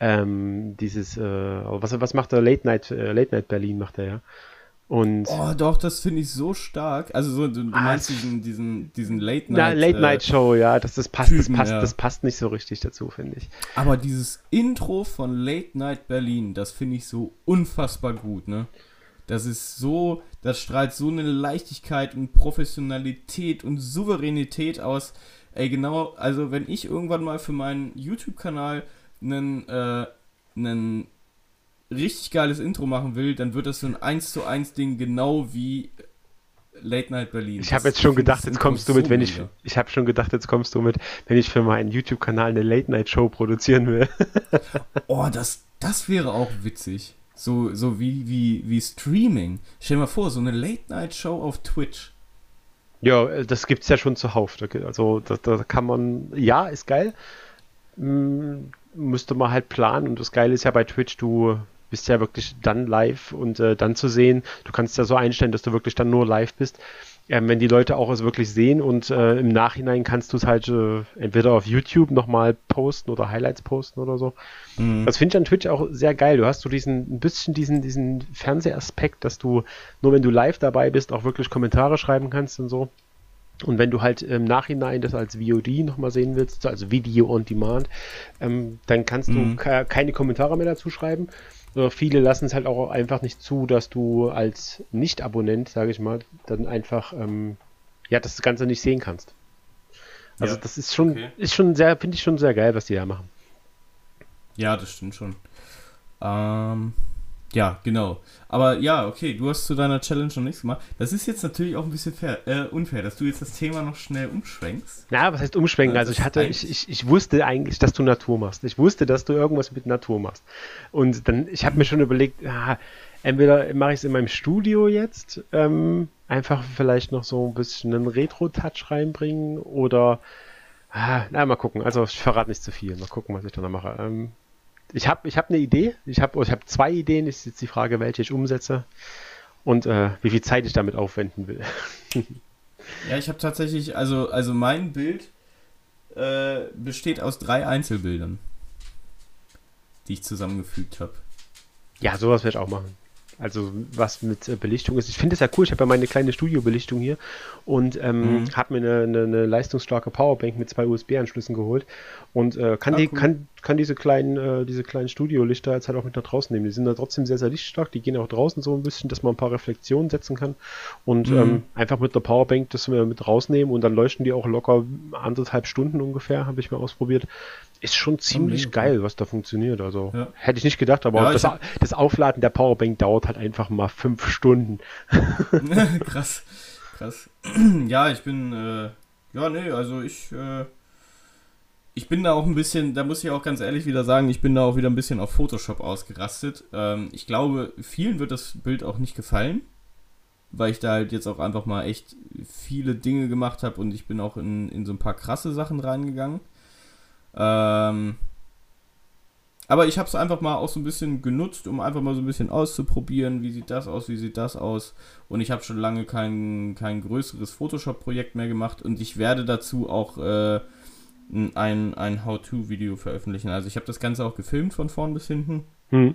ähm, dieses äh, was was macht er Late Night äh, Late Night Berlin macht er ja. Und Oh, doch, das finde ich so stark. Also so, du, Ah, meinst es- diesen, diesen, diesen Late na, Night. Late äh, Night Show, ja, das, das passt, das Typen, passt, ja. das passt nicht so richtig dazu, finde ich. Aber dieses Intro von Late Night Berlin, das finde ich so unfassbar gut, ne? Das ist so, das strahlt so eine Leichtigkeit und Professionalität und Souveränität aus. Ey, genau, also wenn ich irgendwann mal für meinen YouTube-Kanal einen, äh, einen richtig geiles Intro machen will, dann wird das so ein 1 zu 1 Ding, genau wie Late Night Berlin. Ich habe jetzt schon gedacht, jetzt kommst du mit, so wenn ich, mega. ich habe schon gedacht, jetzt kommst du mit, wenn ich für meinen YouTube-Kanal eine Late-Night-Show produzieren will. Oh, das, das wäre auch witzig. So, so wie, wie, wie Streaming. Stell dir mal vor, so eine Late-Night-Show auf Twitch. ja, das gibt's ja schon zuhauf. Also, da, da kann man, ja, ist geil. Hm, müsste man halt planen. Und das Geile ist ja bei Twitch, du bist ja wirklich dann live und äh, dann zu sehen. Du kannst ja so einstellen, dass du wirklich dann nur live bist. Ähm, wenn die Leute auch es wirklich sehen und äh, im Nachhinein kannst du es halt äh, entweder auf YouTube nochmal posten oder Highlights posten oder so. Das finde ich an Twitch auch sehr geil. Du hast so diesen, ein bisschen diesen, diesen Fernsehaspekt, dass du nur wenn du live dabei bist, auch wirklich Kommentare schreiben kannst und so. Und wenn du halt im Nachhinein das als VOD nochmal sehen willst, also Video on Demand, ähm, dann kannst Mhm. du ke- keine Kommentare mehr dazu schreiben. Viele lassen es halt auch einfach nicht zu, dass du als Nicht-Abonnent, sage ich mal, dann einfach ähm, ja das Ganze nicht sehen kannst. Also Ja, das ist schon, okay. ist schon sehr, finde ich schon sehr geil, was die da machen. Ja, das stimmt schon. Ähm, ja, genau. Aber ja, okay, du hast zu deiner Challenge noch nichts gemacht. Das ist jetzt natürlich auch ein bisschen fair, äh, unfair, dass du jetzt das Thema noch schnell umschwenkst. Na, was heißt umschwenken? Ja, Also ich hatte, ich, ich, ich wusste eigentlich, dass du Natur machst. Ich wusste, dass du irgendwas mit Natur machst. Und dann, ich habe mir schon überlegt, ah, entweder mache ich es in meinem Studio jetzt, ähm, einfach vielleicht noch so ein bisschen einen Retro-Touch reinbringen oder, ah, na, mal gucken. Also ich verrate nicht zu viel. Mal gucken, was ich dann noch mache. Ähm, ich habe ich hab eine Idee. Ich habe ich hab zwei Ideen. Ist jetzt die Frage, welche ich umsetze und äh, wie viel Zeit ich damit aufwenden will. Ja, ich habe tatsächlich, also, also mein Bild äh, besteht aus drei Einzelbildern. die ich zusammengefügt habe. Ja, sowas werde ich auch machen. Also was mit äh, Belichtung ist. Ich finde es ja cool. Ich habe ja meine kleine Studiobelichtung hier und ähm, mhm. habe mir eine, eine, eine, leistungsstarke Powerbank mit zwei USB-Anschlüssen geholt und äh, kann, ah, die, cool. kann, kann diese kleinen, äh, diese kleinen Studiolichter jetzt halt auch mit nach draußen nehmen. Die sind da trotzdem sehr, sehr lichtstark. Die gehen auch draußen so ein bisschen, dass man ein paar Reflexionen setzen kann und mhm. ähm, einfach mit der Powerbank das wir mit rausnehmen und dann leuchten die auch locker anderthalb Stunden ungefähr, habe ich mal ausprobiert ist schon ziemlich oh, geil, was da funktioniert. Also ja. hätte ich nicht gedacht, aber ja, das, das, Aufladen der Powerbank dauert halt einfach mal fünf Stunden. krass, krass. ja, ich bin, äh, ja, nee, also ich, äh, ich bin da auch ein bisschen, da muss ich auch ganz ehrlich wieder sagen, ich bin da auch wieder ein bisschen auf Photoshop ausgerastet. Ähm, ich glaube, vielen wird das Bild auch nicht gefallen, weil ich da halt jetzt auch einfach mal echt viele Dinge gemacht habe und ich bin auch in, in so ein paar krasse Sachen reingegangen. Ähm, aber ich habe es einfach mal auch so ein bisschen genutzt, um einfach mal so ein bisschen auszuprobieren, wie sieht das aus, wie sieht das aus. Und ich habe schon lange kein, kein größeres Photoshop-Projekt mehr gemacht und ich werde dazu auch äh, ein, ein How-To-Video veröffentlichen. Also ich habe das Ganze auch gefilmt von vorn bis hinten. Mhm.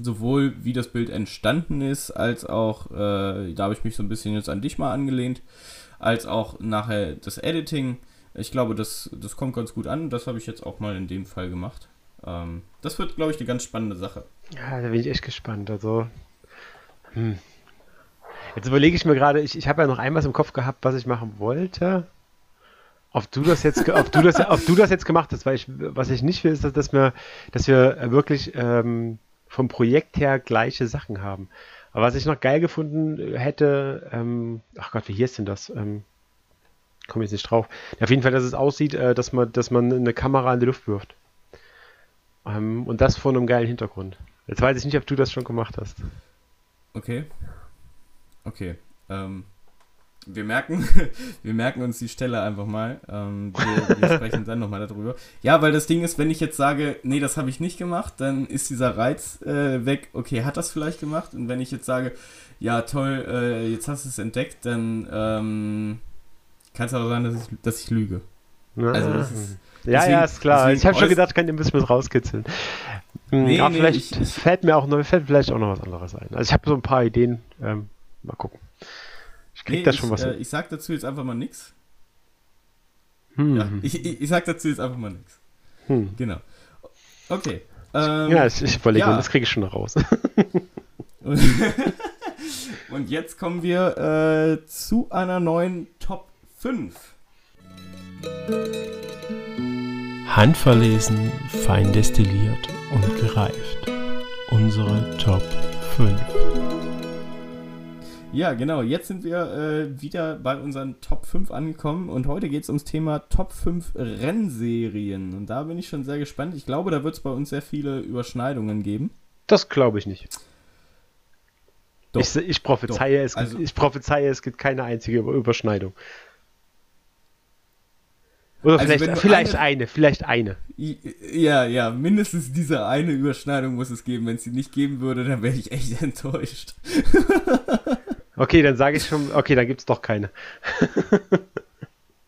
Sowohl wie das Bild entstanden ist, als auch, äh, da habe ich mich so ein bisschen jetzt an dich mal angelehnt, als auch nachher das Editing. Ich glaube, das, das kommt ganz gut an. Das habe ich jetzt auch mal in dem Fall gemacht. Ähm, das wird, glaube ich, eine ganz spannende Sache. Ja, da bin ich echt gespannt. Also, hm. Jetzt überlege ich mir gerade, ich, ich habe ja noch einmal im Kopf gehabt, was ich machen wollte. Ob du das jetzt, ob du das, ob du das jetzt gemacht hast, weil ich, was ich nicht will, ist, dass, wir, dass wir wirklich ähm, vom Projekt her gleiche Sachen haben. Aber was ich noch geil gefunden hätte, ähm, ach Gott, wie hier ist denn das? Ähm, komme jetzt nicht drauf. Auf jeden Fall, dass es aussieht, äh, dass, man, dass man eine Kamera in die Luft wirft. Ähm, und das vor einem geilen Hintergrund. Jetzt weiß ich nicht, ob du das schon gemacht hast. Okay. Okay. Ähm, wir merken, wir merken uns die Stelle einfach mal. Ähm, wir, wir sprechen dann nochmal darüber. Ja, weil das Ding ist, wenn ich jetzt sage, nee, das habe ich nicht gemacht, dann ist dieser Reiz äh, weg. Okay, hat das vielleicht gemacht? Und wenn ich jetzt sage, ja, toll, äh, jetzt hast du es entdeckt, dann ähm, kann es aber sein, dass ich, dass ich lüge. Also das ist, ja, deswegen, ja, ist klar. Ich habe schon gedacht, ich kann ein bisschen was rauskitzeln. Hm, nee, aber nee, vielleicht ich, ich, fällt mir auch noch, fällt vielleicht auch noch was anderes ein. Also ich habe so ein paar Ideen. Ähm, mal gucken. Ich krieg nee, da schon was. Äh, ich sag dazu jetzt einfach mal nichts. Hm. Ja, ich, ich, ich, sag dazu jetzt einfach mal nichts. Hm. Genau. Okay. Ähm, ja, ich, ich überlege, ja. das kriege ich schon noch raus. Und jetzt kommen wir äh, zu einer neuen Top 5. Handverlesen, fein destilliert und gereift. Unsere Top 5. Ja, genau. Jetzt sind wir äh, wieder bei unseren Top 5 angekommen und heute geht es ums Thema Top 5 Rennserien. Und da bin ich schon sehr gespannt. Ich glaube, da wird es bei uns sehr viele Überschneidungen geben. Das glaube ich nicht. Doch, ich, ich, prophezeie, es also, gibt, ich prophezeie, es gibt keine einzige Überschneidung. Oder also vielleicht, vielleicht eine, eine, vielleicht eine. Ja, ja, mindestens diese eine Überschneidung muss es geben. Wenn es sie nicht geben würde, dann wäre ich echt enttäuscht. Okay, dann sage ich schon, okay, dann gibt es doch keine.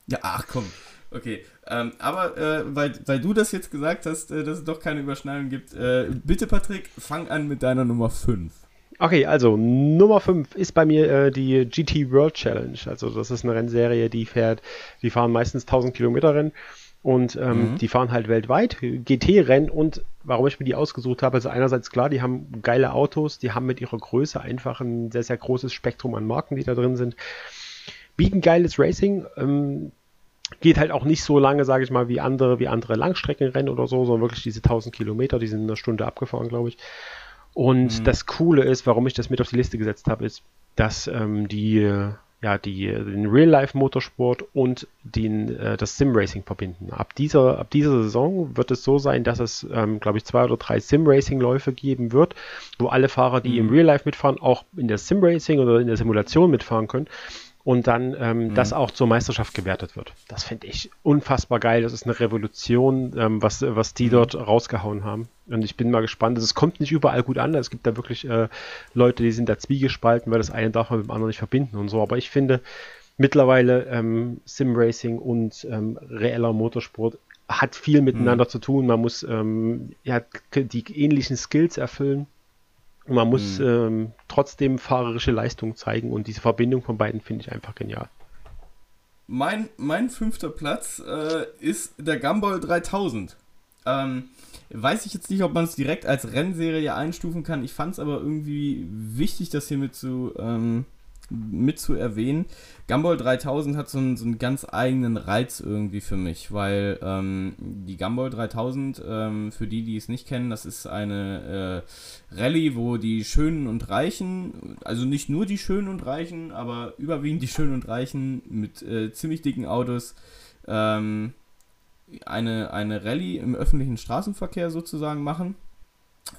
ja, ach komm. Okay, ähm, aber äh, weil, weil du das jetzt gesagt hast, äh, dass es doch keine Überschneidung gibt, äh, bitte Patrick, fang an mit deiner Nummer 5. Okay, also Nummer 5 ist bei mir äh, die GT World Challenge. Also das ist eine Rennserie, die fährt, die fahren meistens 1000 Kilometer Rennen und ähm, mhm. die fahren halt weltweit GT-Rennen und warum ich mir die ausgesucht habe, also einerseits klar, die haben geile Autos, die haben mit ihrer Größe einfach ein sehr, sehr großes Spektrum an Marken, die da drin sind, bieten geiles Racing, ähm, geht halt auch nicht so lange, sage ich mal, wie andere, wie andere Langstreckenrennen oder so, sondern wirklich diese 1000 Kilometer, die sind in einer Stunde abgefahren, glaube ich. Und mhm. das Coole ist, warum ich das mit auf die Liste gesetzt habe, ist, dass ähm, die, ja, die, den Real-Life-Motorsport und den, äh, das Sim-Racing verbinden. Ab dieser, ab dieser Saison wird es so sein, dass es, ähm, glaube ich, zwei oder drei Sim-Racing-Läufe geben wird, wo alle Fahrer, die mhm. im Real-Life mitfahren, auch in der Sim-Racing oder in der Simulation mitfahren können und dann ähm, mhm. das auch zur Meisterschaft gewertet wird. Das finde ich unfassbar geil. Das ist eine Revolution, ähm, was, was die mhm. dort rausgehauen haben. Und ich bin mal gespannt. Es kommt nicht überall gut an. Es gibt da wirklich äh, Leute, die sind da zwiegespalten, weil das eine darf man mit dem anderen nicht verbinden und so. Aber ich finde mittlerweile ähm, Sim Racing und ähm, reeller Motorsport hat viel miteinander mhm. zu tun. Man muss ähm, ja, die ähnlichen Skills erfüllen. Man muss mhm. ähm, trotzdem fahrerische Leistung zeigen. Und diese Verbindung von beiden finde ich einfach genial. Mein, mein fünfter Platz äh, ist der Gumball 3000. Ähm, weiß ich jetzt nicht, ob man es direkt als Rennserie einstufen kann. Ich fand es aber irgendwie wichtig, das hier mit zu, ähm, mit zu erwähnen. Gumball 3000 hat so einen, so einen ganz eigenen Reiz irgendwie für mich, weil ähm, die Gumball 3000, ähm, für die, die es nicht kennen, das ist eine äh, Rallye, wo die Schönen und Reichen, also nicht nur die Schönen und Reichen, aber überwiegend die Schönen und Reichen mit äh, ziemlich dicken Autos, ähm, eine, eine Rallye im öffentlichen Straßenverkehr sozusagen machen.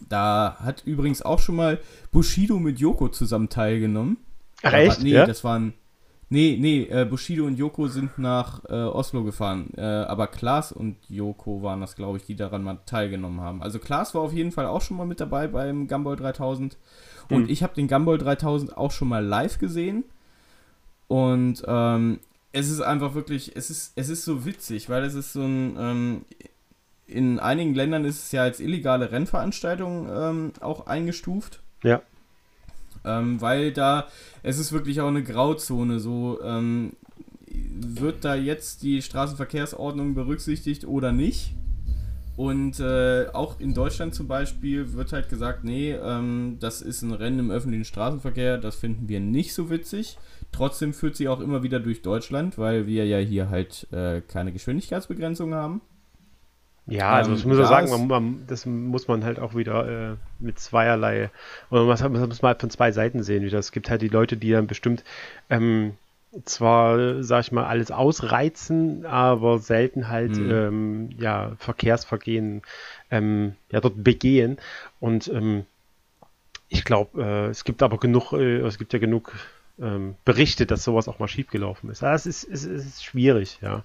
Da hat übrigens auch schon mal Bushido mit Yoko zusammen teilgenommen. Ach, echt? Nee, ja? das waren. Nee, nee, äh, Bushido und Yoko sind nach äh, Oslo gefahren. Äh, aber Klaas und Yoko waren das, glaube ich, die daran mal teilgenommen haben. Also Klaas war auf jeden Fall auch schon mal mit dabei beim Gumball 3000. Und mhm. ich habe den Gumball 3000 auch schon mal live gesehen. Und ähm, es ist einfach wirklich, es ist, es ist so witzig, weil es ist so ein, ähm, in einigen Ländern ist es ja als illegale Rennveranstaltung ähm, auch eingestuft. Ja. Ähm, weil da, es ist wirklich auch eine Grauzone, so ähm, wird da jetzt die Straßenverkehrsordnung berücksichtigt oder nicht? Und äh, auch in Deutschland zum Beispiel wird halt gesagt, nee, ähm, das ist ein Rennen im öffentlichen Straßenverkehr, das finden wir nicht so witzig. Trotzdem führt sie auch immer wieder durch Deutschland, weil wir ja hier halt äh, keine Geschwindigkeitsbegrenzung haben. Ja, also das ähm, muss man sagen, man, man, das muss man halt auch wieder äh, mit zweierlei, oder man muss, man muss mal halt von zwei Seiten sehen. Wieder. Es gibt halt die Leute, die dann bestimmt ähm, zwar, sag ich mal, alles ausreizen, aber selten halt mhm. ähm, ja, Verkehrsvergehen ähm, ja, dort begehen. Und ähm, ich glaube, äh, es gibt aber genug, äh, es gibt ja genug ähm, Berichte, dass sowas auch mal schiefgelaufen ist. Das ist, ist, ist schwierig, ja.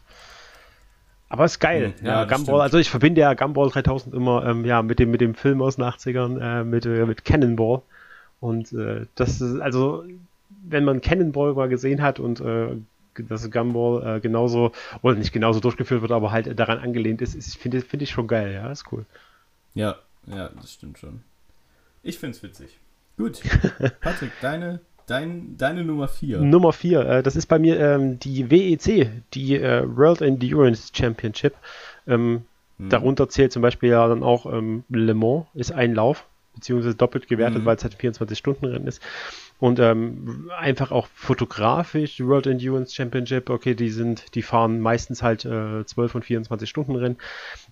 Aber ist geil. Mhm, ja, ja Gumball, also ich verbinde ja Gumball 3000 immer ähm, ja, mit, dem, mit dem Film aus den 80ern, äh, mit, äh, mit Cannonball. Und äh, das ist, also, wenn man Cannonball mal gesehen hat und äh, dass Gumball äh, genauso, oder nicht genauso durchgeführt wird, aber halt daran angelehnt ist, ist finde find ich schon geil, ja, ist cool. Ja, ja, das stimmt schon. Ich finde es witzig. Gut. Patrick, deine Dein, deine Nummer 4. Nummer 4, äh, das ist bei mir ähm, die WEC, die äh, World Endurance Championship. Ähm, hm. Darunter zählt zum Beispiel ja dann auch ähm, Le Mans, ist ein Lauf, beziehungsweise doppelt gewertet, hm. weil es halt 24-Stunden-Rennen ist. Und ähm, einfach auch fotografisch, World Endurance Championship, okay, die sind, die fahren meistens halt äh, 12 und 24 Stunden Rennen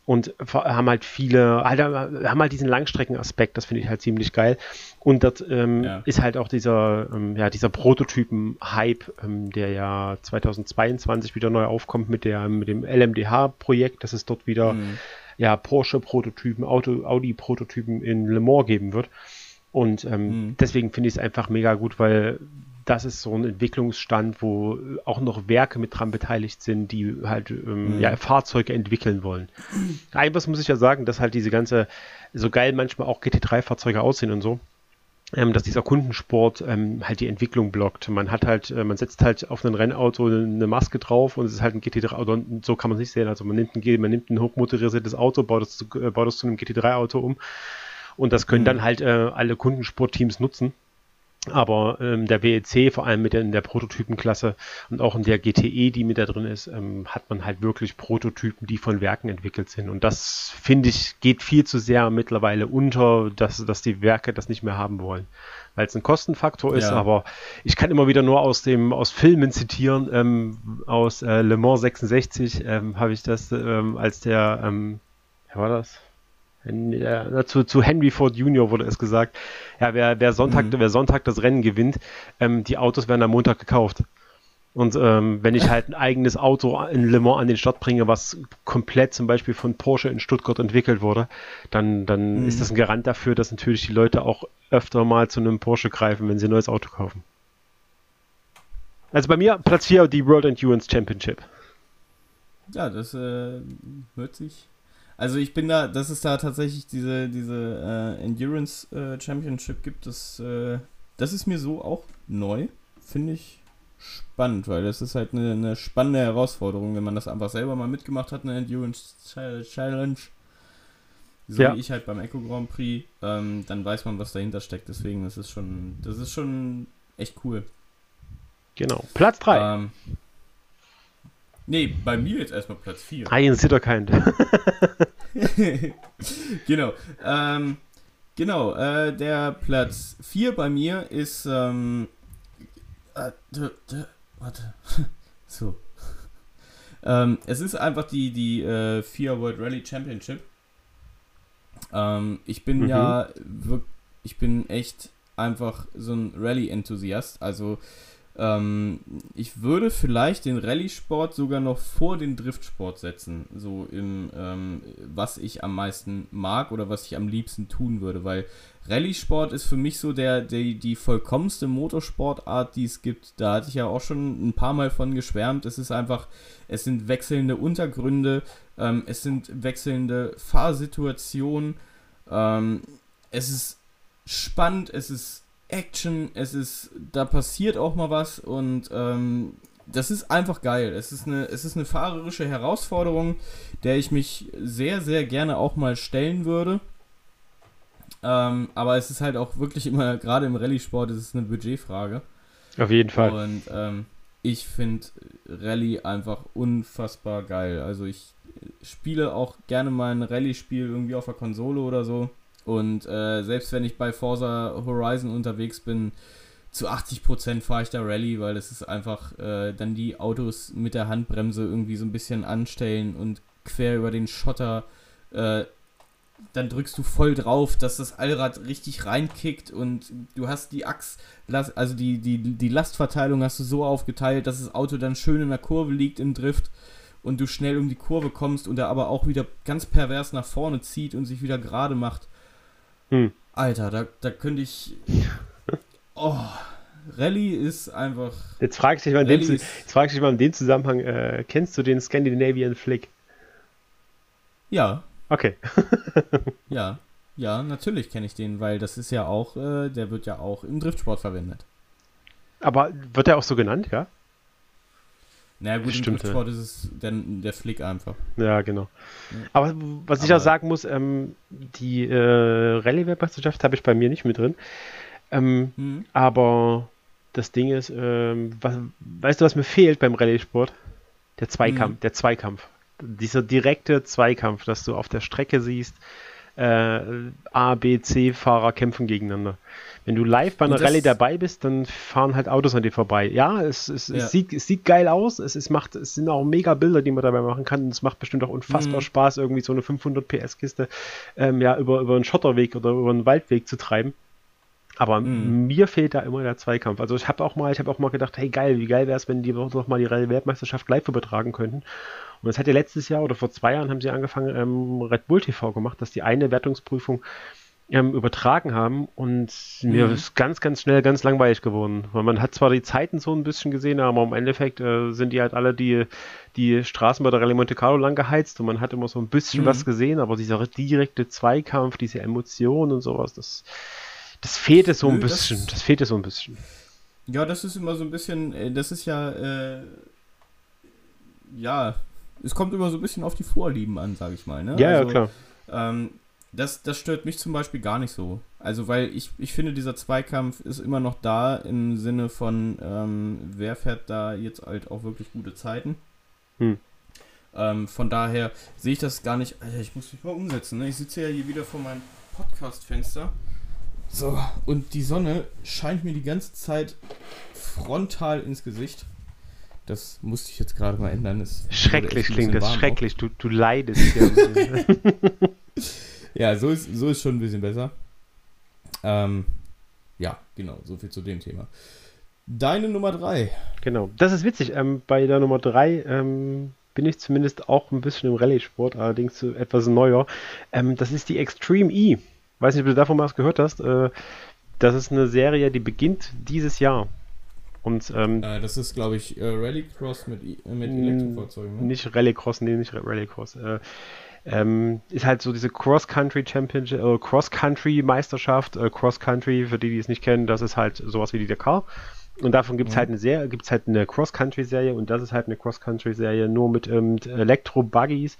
und haben halt viele, halt, haben halt diesen Langstreckenaspekt, das finde ich halt ziemlich geil. Und das ähm, ja. ist halt auch dieser, ähm, ja, dieser Prototypen-Hype, ähm, der ja 2022 wieder neu aufkommt mit der, mit dem LMDH-Projekt, dass es dort wieder mhm. ja Porsche-Prototypen, Audi-Prototypen in Le Mans geben wird. Und ähm, mhm. deswegen finde ich es einfach mega gut, weil das ist so ein Entwicklungsstand, wo auch noch Werke mit dran beteiligt sind, die halt ähm, mhm. ja, Fahrzeuge entwickeln wollen. Eines muss ich ja sagen, dass halt diese ganze, so geil manchmal auch GT3-Fahrzeuge aussehen und so, ähm, dass dieser Kundensport ähm, halt die Entwicklung blockt. Man hat halt, äh, man setzt halt auf ein Rennauto eine Maske drauf und es ist halt ein GT3-Auto und so kann man es nicht sehen. Also man nimmt ein, man nimmt ein hochmotorisiertes Auto, baut es zu, äh, baut es zu einem GT3-Auto um und das können mhm. dann halt äh, alle Kundensportteams nutzen. Aber ähm, der WEC, vor allem mit der, in der Prototypenklasse und auch in der GTE, die mit da drin ist, ähm, hat man halt wirklich Prototypen, die von Werken entwickelt sind. Und das, finde ich, geht viel zu sehr mittlerweile unter, dass, dass die Werke das nicht mehr haben wollen. Weil es ein Kostenfaktor ist, ja. aber ich kann immer wieder nur aus dem, aus Filmen zitieren, ähm, aus äh, Le Mans 66 ähm, habe ich das, ähm, als der, ähm, wer war das? Ja, zu, zu, Henry Ford Jr. wurde es gesagt, ja, wer, wer, Sonntag, mhm. wer Sonntag das Rennen gewinnt, ähm, die Autos werden am Montag gekauft. Und ähm, wenn ich halt ein eigenes Auto in Le Mans an den Start bringe, was komplett zum Beispiel von Porsche in Stuttgart entwickelt wurde, dann, dann mhm. ist das ein Garant dafür, dass natürlich die Leute auch öfter mal zu einem Porsche greifen, wenn sie ein neues Auto kaufen. Also bei mir Platz 4 die World Endurance Championship. Ja, das äh, hört sich also ich bin da, dass es da tatsächlich diese, diese äh, Endurance äh, Championship gibt, das, äh, das ist mir so auch neu. Finde ich, spannend, weil das ist halt eine, eine spannende Herausforderung, wenn man das einfach selber mal mitgemacht hat, eine Endurance Challenge. So ja. wie ich halt beim Eco Grand Prix, ähm, dann weiß man, was dahinter steckt. Deswegen, das ist schon, das ist schon echt cool. Genau. Platz 3. Ähm, nee, bei mir jetzt erstmal Platz 4. Ein Sitterkind. genau. Ähm, genau, äh, der Platz 4 bei mir ist ähm, äh, warte. so. Ähm, es ist einfach die, die äh, FIA World Rally Championship. Ähm, ich bin mhm. ja wirklich, ich bin echt einfach so ein Rallye-Enthusiast. Also ähm, ich würde vielleicht den Rallye-Sport sogar noch vor den Driftsport setzen. So im, ähm, was ich am meisten mag oder was ich am liebsten tun würde, weil Rallye-Sport ist für mich so der, der, die vollkommenste Motorsportart, die es gibt. Da hatte ich ja auch schon ein paar Mal von geschwärmt. Es ist einfach, es sind wechselnde Untergründe, ähm, es sind wechselnde Fahrsituationen, ähm, es ist spannend, es ist Action, es ist, da passiert auch mal was und ähm, das ist einfach geil. Es ist, eine, es ist eine fahrerische Herausforderung, der ich mich sehr, sehr gerne auch mal stellen würde. Ähm, aber es ist halt auch wirklich immer, gerade im Rallye-Sport, ist es eine Budgetfrage. Auf jeden Fall. Und ähm, ich finde Rallye einfach unfassbar geil. Also ich spiele auch gerne mal ein Rallye-Spiel irgendwie auf der Konsole oder so. Und äh, selbst wenn ich bei Forza Horizon unterwegs bin, zu 80% fahre ich da Rallye, weil das ist einfach äh, dann die Autos mit der Handbremse irgendwie so ein bisschen anstellen und quer über den Schotter. Äh, dann drückst du voll drauf, dass das Allrad richtig reinkickt und du hast die Achs, also die, die, die Lastverteilung hast du so aufgeteilt, dass das Auto dann schön in der Kurve liegt im Drift und du schnell um die Kurve kommst und er aber auch wieder ganz pervers nach vorne zieht und sich wieder gerade macht. Hm. Alter, da, da könnte ich. Oh, Rallye ist einfach. Jetzt frage ich dich mal, in dem, jetzt frag ich dich mal in dem Zusammenhang: äh, Kennst du den Scandinavian Flick? Ja. Okay. ja, ja, natürlich kenne ich den, weil das ist ja auch, äh, der wird ja auch im Driftsport verwendet. Aber wird er auch so genannt, ja? Na naja, gut, Stimmt, im ja. ist es der, der Flick einfach. Ja, genau. Ja. Aber was ich auch sagen muss, ähm, die äh, Rallye-Weltmeisterschaft habe ich bei mir nicht mit drin. Ähm, mhm. Aber das Ding ist, ähm, was, weißt du, was mir fehlt beim Rallye-Sport? Der Zweikampf, mhm. der Zweikampf. Dieser direkte Zweikampf, dass du auf der Strecke siehst, äh, A, B, C-Fahrer kämpfen gegeneinander. Wenn du live bei einer Rallye dabei bist, dann fahren halt Autos an dir vorbei. Ja, es, es, ja. es, sieht, es sieht geil aus. Es, macht, es sind auch mega Bilder, die man dabei machen kann. Und es macht bestimmt auch unfassbar mhm. Spaß, irgendwie so eine 500 PS-Kiste ähm, ja, über, über einen Schotterweg oder über einen Waldweg zu treiben. Aber mhm. mir fehlt da immer der Zweikampf. Also ich habe auch mal, ich habe auch mal gedacht, hey geil, wie geil wäre es, wenn die doch mal die Rallye-Weltmeisterschaft live übertragen könnten. Und das hat ja letztes Jahr oder vor zwei Jahren haben sie angefangen, ähm, Red Bull TV gemacht, dass die eine Wertungsprüfung ähm, übertragen haben und mhm. mir ist ganz, ganz schnell ganz langweilig geworden. Weil man hat zwar die Zeiten so ein bisschen gesehen, aber im Endeffekt äh, sind die halt alle die, die Straßen bei der Rallye Monte Carlo lang geheizt und man hat immer so ein bisschen mhm. was gesehen, aber dieser direkte Zweikampf, diese Emotionen und sowas, das, das fehlte so ein bisschen. Das, das fehlte so ein bisschen. Ja, das ist immer so ein bisschen, äh, das ist ja, äh, ja, es kommt immer so ein bisschen auf die Vorlieben an, sag ich mal. Ne? Ja, also, ja, klar. Ähm, das, das stört mich zum Beispiel gar nicht so. Also, weil ich, ich finde, dieser Zweikampf ist immer noch da im Sinne von, ähm, wer fährt da jetzt halt auch wirklich gute Zeiten. Hm. Ähm, von daher sehe ich das gar nicht. Alter, ich muss mich mal umsetzen. Ne? Ich sitze ja hier wieder vor meinem Podcast-Fenster. So, und die Sonne scheint mir die ganze Zeit frontal ins Gesicht. Das musste ich jetzt gerade mal ändern. Das schrecklich klingt das, schrecklich. Du, du leidest. Ja, so ist, so ist schon ein bisschen besser. Ähm, ja, genau, so viel zu dem Thema. Deine Nummer 3. Genau, das ist witzig. Ähm, bei der Nummer 3 ähm, bin ich zumindest auch ein bisschen im Rallye-Sport, allerdings etwas neuer. Ähm, das ist die Extreme E. Weiß nicht, ob du davon mal was gehört hast. Äh, das ist eine Serie, die beginnt dieses Jahr. Und, ähm, äh, das ist, glaube ich, äh, Rallycross mit, mit Elektrofahrzeugen. Ne? Nicht Rallycross, nee, nicht Rallycross. Äh, ähm, ist halt so diese Cross-Country Championship, äh, Cross-Country Meisterschaft, äh, Cross-Country, für die, die es nicht kennen, das ist halt sowas wie die Dakar. Und davon gibt es mhm. halt eine Serie, gibt's halt eine Cross-Country-Serie und das ist halt eine Cross-Country-Serie nur mit, ähm, mit Elektro-Buggies.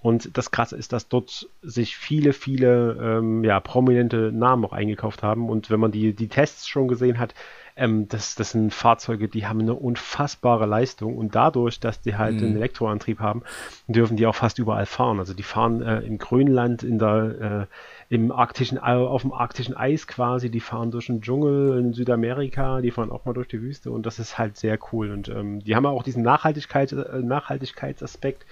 Und das Krasse ist, dass dort sich viele, viele ähm, ja, prominente Namen auch eingekauft haben. Und wenn man die, die Tests schon gesehen hat, ähm, das, das sind Fahrzeuge, die haben eine unfassbare Leistung und dadurch, dass die halt mhm. einen Elektroantrieb haben, dürfen die auch fast überall fahren. Also die fahren äh, im Grönland, in der, äh, im arktischen, auf dem arktischen Eis quasi, die fahren durch den Dschungel in Südamerika, die fahren auch mal durch die Wüste und das ist halt sehr cool. Und ähm, die haben auch diesen Nachhaltigkeit, äh, Nachhaltigkeitsaspekt.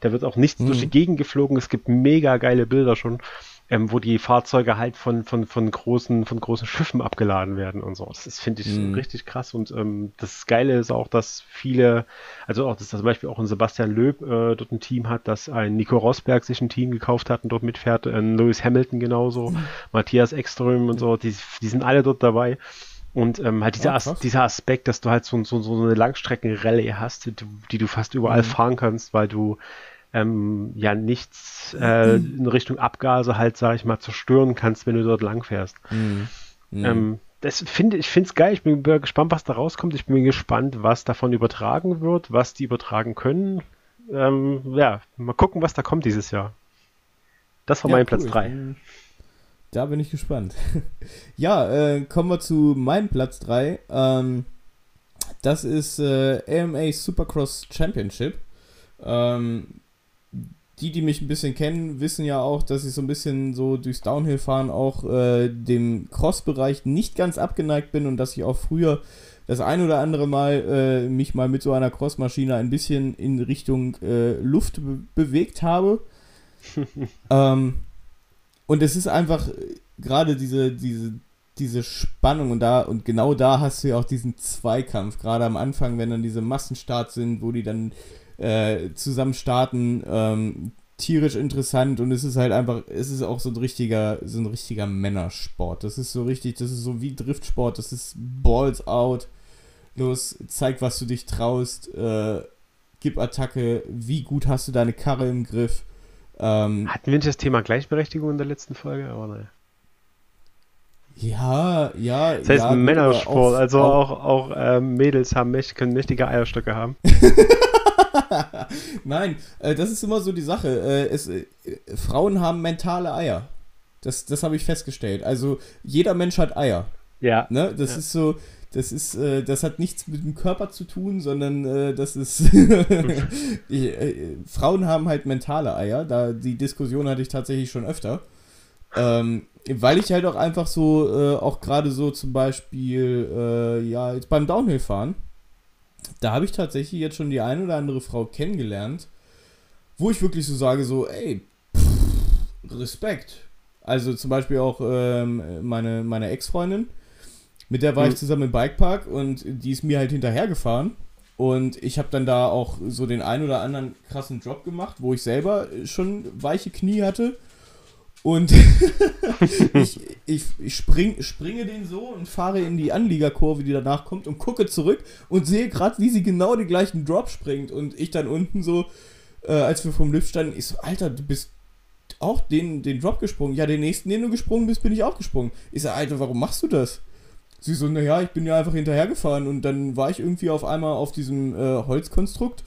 Da wird auch nichts mhm. durch die Gegend geflogen. Es gibt mega geile Bilder schon ähm, wo die Fahrzeuge halt von, von, von, großen, von großen Schiffen abgeladen werden und so. Das finde ich mhm. richtig krass. Und ähm, das Geile ist auch, dass viele, also auch, dass zum Beispiel auch ein Sebastian Löb äh, dort ein Team hat, dass ein Nico Rosberg sich ein Team gekauft hat und dort mitfährt, ein Lewis Hamilton genauso, mhm. Matthias Ekström und so, die, die sind alle dort dabei. Und ähm, halt dieser, As dieser Aspekt, dass du halt so, so, so eine Langstreckenrallye hast, die, die, du fast überall mhm. fahren kannst, weil du ähm, ja nichts äh, in Richtung Abgase halt, sag ich mal, zerstören kannst, wenn du dort lang fährst. Mhm. Mhm. Ähm, das finde ich finde es geil. Ich bin gespannt, was da rauskommt. Ich bin gespannt, was davon übertragen wird, was die übertragen können. Ähm, ja, mal gucken, was da kommt dieses Jahr. Das war ja, mein cool. Platz 3. Da bin ich gespannt. ja, äh, kommen wir zu meinem Platz 3. Ähm, das ist äh, AMA Supercross Championship. Ähm, die, die mich ein bisschen kennen, wissen ja auch, dass ich so ein bisschen so durchs Downhill-Fahren auch äh, dem Cross-Bereich nicht ganz abgeneigt bin und dass ich auch früher das ein oder andere Mal äh, mich mal mit so einer Crossmaschine ein bisschen in Richtung äh, Luft be bewegt habe. ähm, und es ist einfach äh, gerade diese, diese, diese Spannung und da und genau da hast du ja auch diesen Zweikampf, gerade am Anfang, wenn dann diese Massenstarts sind, wo die dann äh, zusammen starten. Ähm, tierisch interessant und es ist halt einfach, es ist auch so ein richtiger, so ein richtiger Männersport. Das ist so richtig, das ist so wie Driftsport, das ist Balls out. Los, zeig, was du dich traust, äh, gib Attacke, wie gut hast du deine Karre im Griff. Ähm, Hatten wir nicht das Thema Gleichberechtigung in der letzten Folge? Aber naja. Ja, ja. Das heißt ja, Männersport, auch, also auch, auch, auch äh, Mädels haben, können mächtige Eierstöcke haben. Nein, äh, das ist immer so die Sache. Äh, es, äh, Frauen haben mentale Eier. Das, das habe ich festgestellt. Also jeder Mensch hat Eier. Ja. Ne? Das ja. ist so, das ist, äh, das hat nichts mit dem Körper zu tun, sondern äh, das ist. ich, äh, Frauen haben halt mentale Eier. Da die Diskussion hatte ich tatsächlich schon öfter. Ähm, weil ich halt auch einfach so, äh, auch gerade so zum Beispiel, äh, ja, jetzt beim Downhill-Fahren, da habe ich tatsächlich jetzt schon die eine oder andere Frau kennengelernt, wo ich wirklich so sage, so, ey, pff, Respekt. Also zum Beispiel auch ähm, meine, meine Ex-Freundin, mit der war mhm. ich zusammen im Bikepark und die ist mir halt hinterhergefahren. Und ich habe dann da auch so den ein oder anderen krassen Drop gemacht, wo ich selber schon weiche Knie hatte. Und ich, ich, ich spring, springe den so und fahre in die Anliegerkurve, die danach kommt, und gucke zurück und sehe gerade, wie sie genau den gleichen Drop springt. Und ich dann unten so, äh, als wir vom Lift standen, ich so, Alter, du bist auch den, den Drop gesprungen. Ja, den nächsten, den du gesprungen bist, bin ich auch gesprungen. Ich so, Alter, warum machst du das? Sie so, naja, ich bin ja einfach hinterhergefahren und dann war ich irgendwie auf einmal auf diesem äh, Holzkonstrukt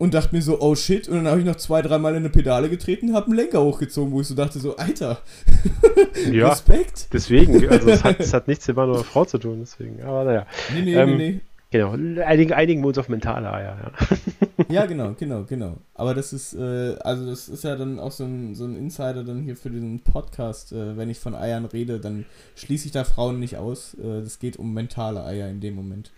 und dachte mir so, oh shit. Und dann habe ich noch zwei, dreimal in eine Pedale getreten, habe einen Lenker hochgezogen, wo ich so dachte, so, Alter, ja, Respekt. Deswegen, also es hat, es hat nichts mit Mann oder Frau zu tun, deswegen. Aber naja. Nee, nee, ähm, nee, nee. Genau, einigen, einigen wir uns auf mentale Eier, ja. ja, genau, genau, genau. Aber das ist, äh, also das ist ja dann auch so ein, so ein Insider dann hier für den Podcast. Äh, wenn ich von Eiern rede, dann schließe ich da Frauen nicht aus. Es äh, geht um mentale Eier in dem Moment.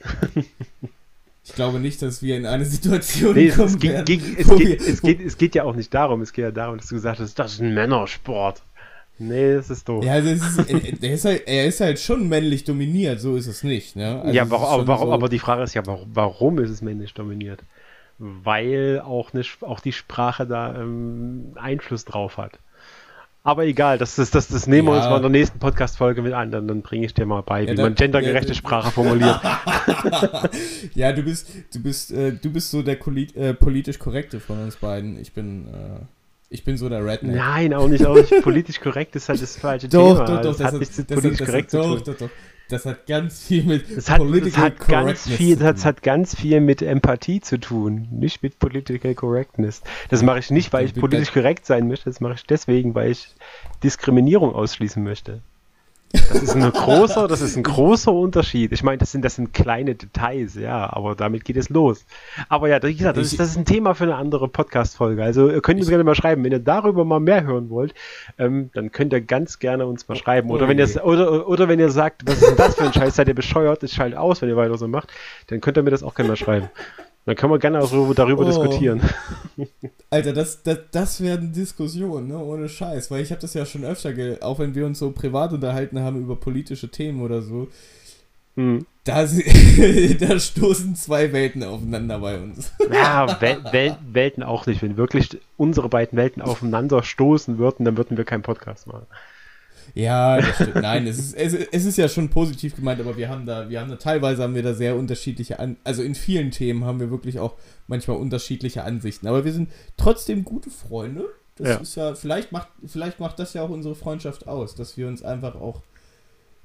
Ich glaube nicht, dass wir in eine Situation nee, kommen es, geht, werden, geht, es, geht, es, geht, es geht ja auch nicht darum. Es geht ja darum, dass du gesagt hast, das ist ein Männersport. Nee, das ist doof. Ja, also ist, er, ist halt, er ist halt schon männlich dominiert, so ist es nicht. Ne? Also ja, warum, aber, warum, so aber die Frage ist ja, warum, warum ist es männlich dominiert? Weil auch, eine, auch die Sprache da ähm, Einfluss drauf hat. Aber egal, das, das, das, das nehmen ja. wir uns mal in der nächsten Podcast-Folge mit an, dann, dann bringe ich dir mal bei, ja, wie man gendergerechte ja, Sprache formuliert. ja, du bist, du bist, äh, du bist so der äh, politisch korrekte von uns beiden. Ich bin, äh, ich bin so der Redneck. Nein, auch nicht, auch nicht. politisch korrekt ist halt das falsche doch, Thema. Doch, doch, das, das hat nichts mit politisch korrekt zu tun. Doch, doch, doch. Das hat ganz viel mit das hat, das hat ganz viel, das hat ganz viel mit Empathie zu tun, nicht mit Political Correctness. Das mache ich nicht, weil ich politisch korrekt sein möchte, das mache ich deswegen, weil ich Diskriminierung ausschließen möchte. Das ist ein großer, das ist ein großer Unterschied. Ich meine, das sind, das sind kleine Details, ja, aber damit geht es los. Aber ja, wie gesagt, das, ist, das ist ein Thema für eine andere Podcast-Folge. Also ihr könnt uns gerne mal schreiben. Wenn ihr darüber mal mehr hören wollt, ähm, dann könnt ihr ganz gerne uns mal schreiben. Oder wenn ihr oder, oder wenn ihr sagt, was ist denn das für ein Scheiß, seid ihr bescheuert, ich schalte aus, wenn ihr weiter so macht, dann könnt ihr mir das auch gerne mal schreiben. Dann können wir gerne auch so darüber oh. diskutieren. Alter, das, das, das werden Diskussionen, ne? ohne Scheiß. Weil ich habe das ja schon öfter, auch wenn wir uns so privat unterhalten haben über politische Themen oder so, hm. da, da stoßen zwei Welten aufeinander bei uns. Ja, Wel Wel Welten auch nicht. Wenn wirklich unsere beiden Welten aufeinander stoßen würden, dann würden wir keinen Podcast machen. Ja, das stimmt. Nein, es ist, es, es, ist ja schon positiv gemeint, aber wir haben da, wir haben da, teilweise haben wir da sehr unterschiedliche, An also in vielen Themen haben wir wirklich auch manchmal unterschiedliche Ansichten. Aber wir sind trotzdem gute Freunde. Das ja. ist ja, vielleicht macht, vielleicht macht das ja auch unsere Freundschaft aus, dass wir uns einfach auch,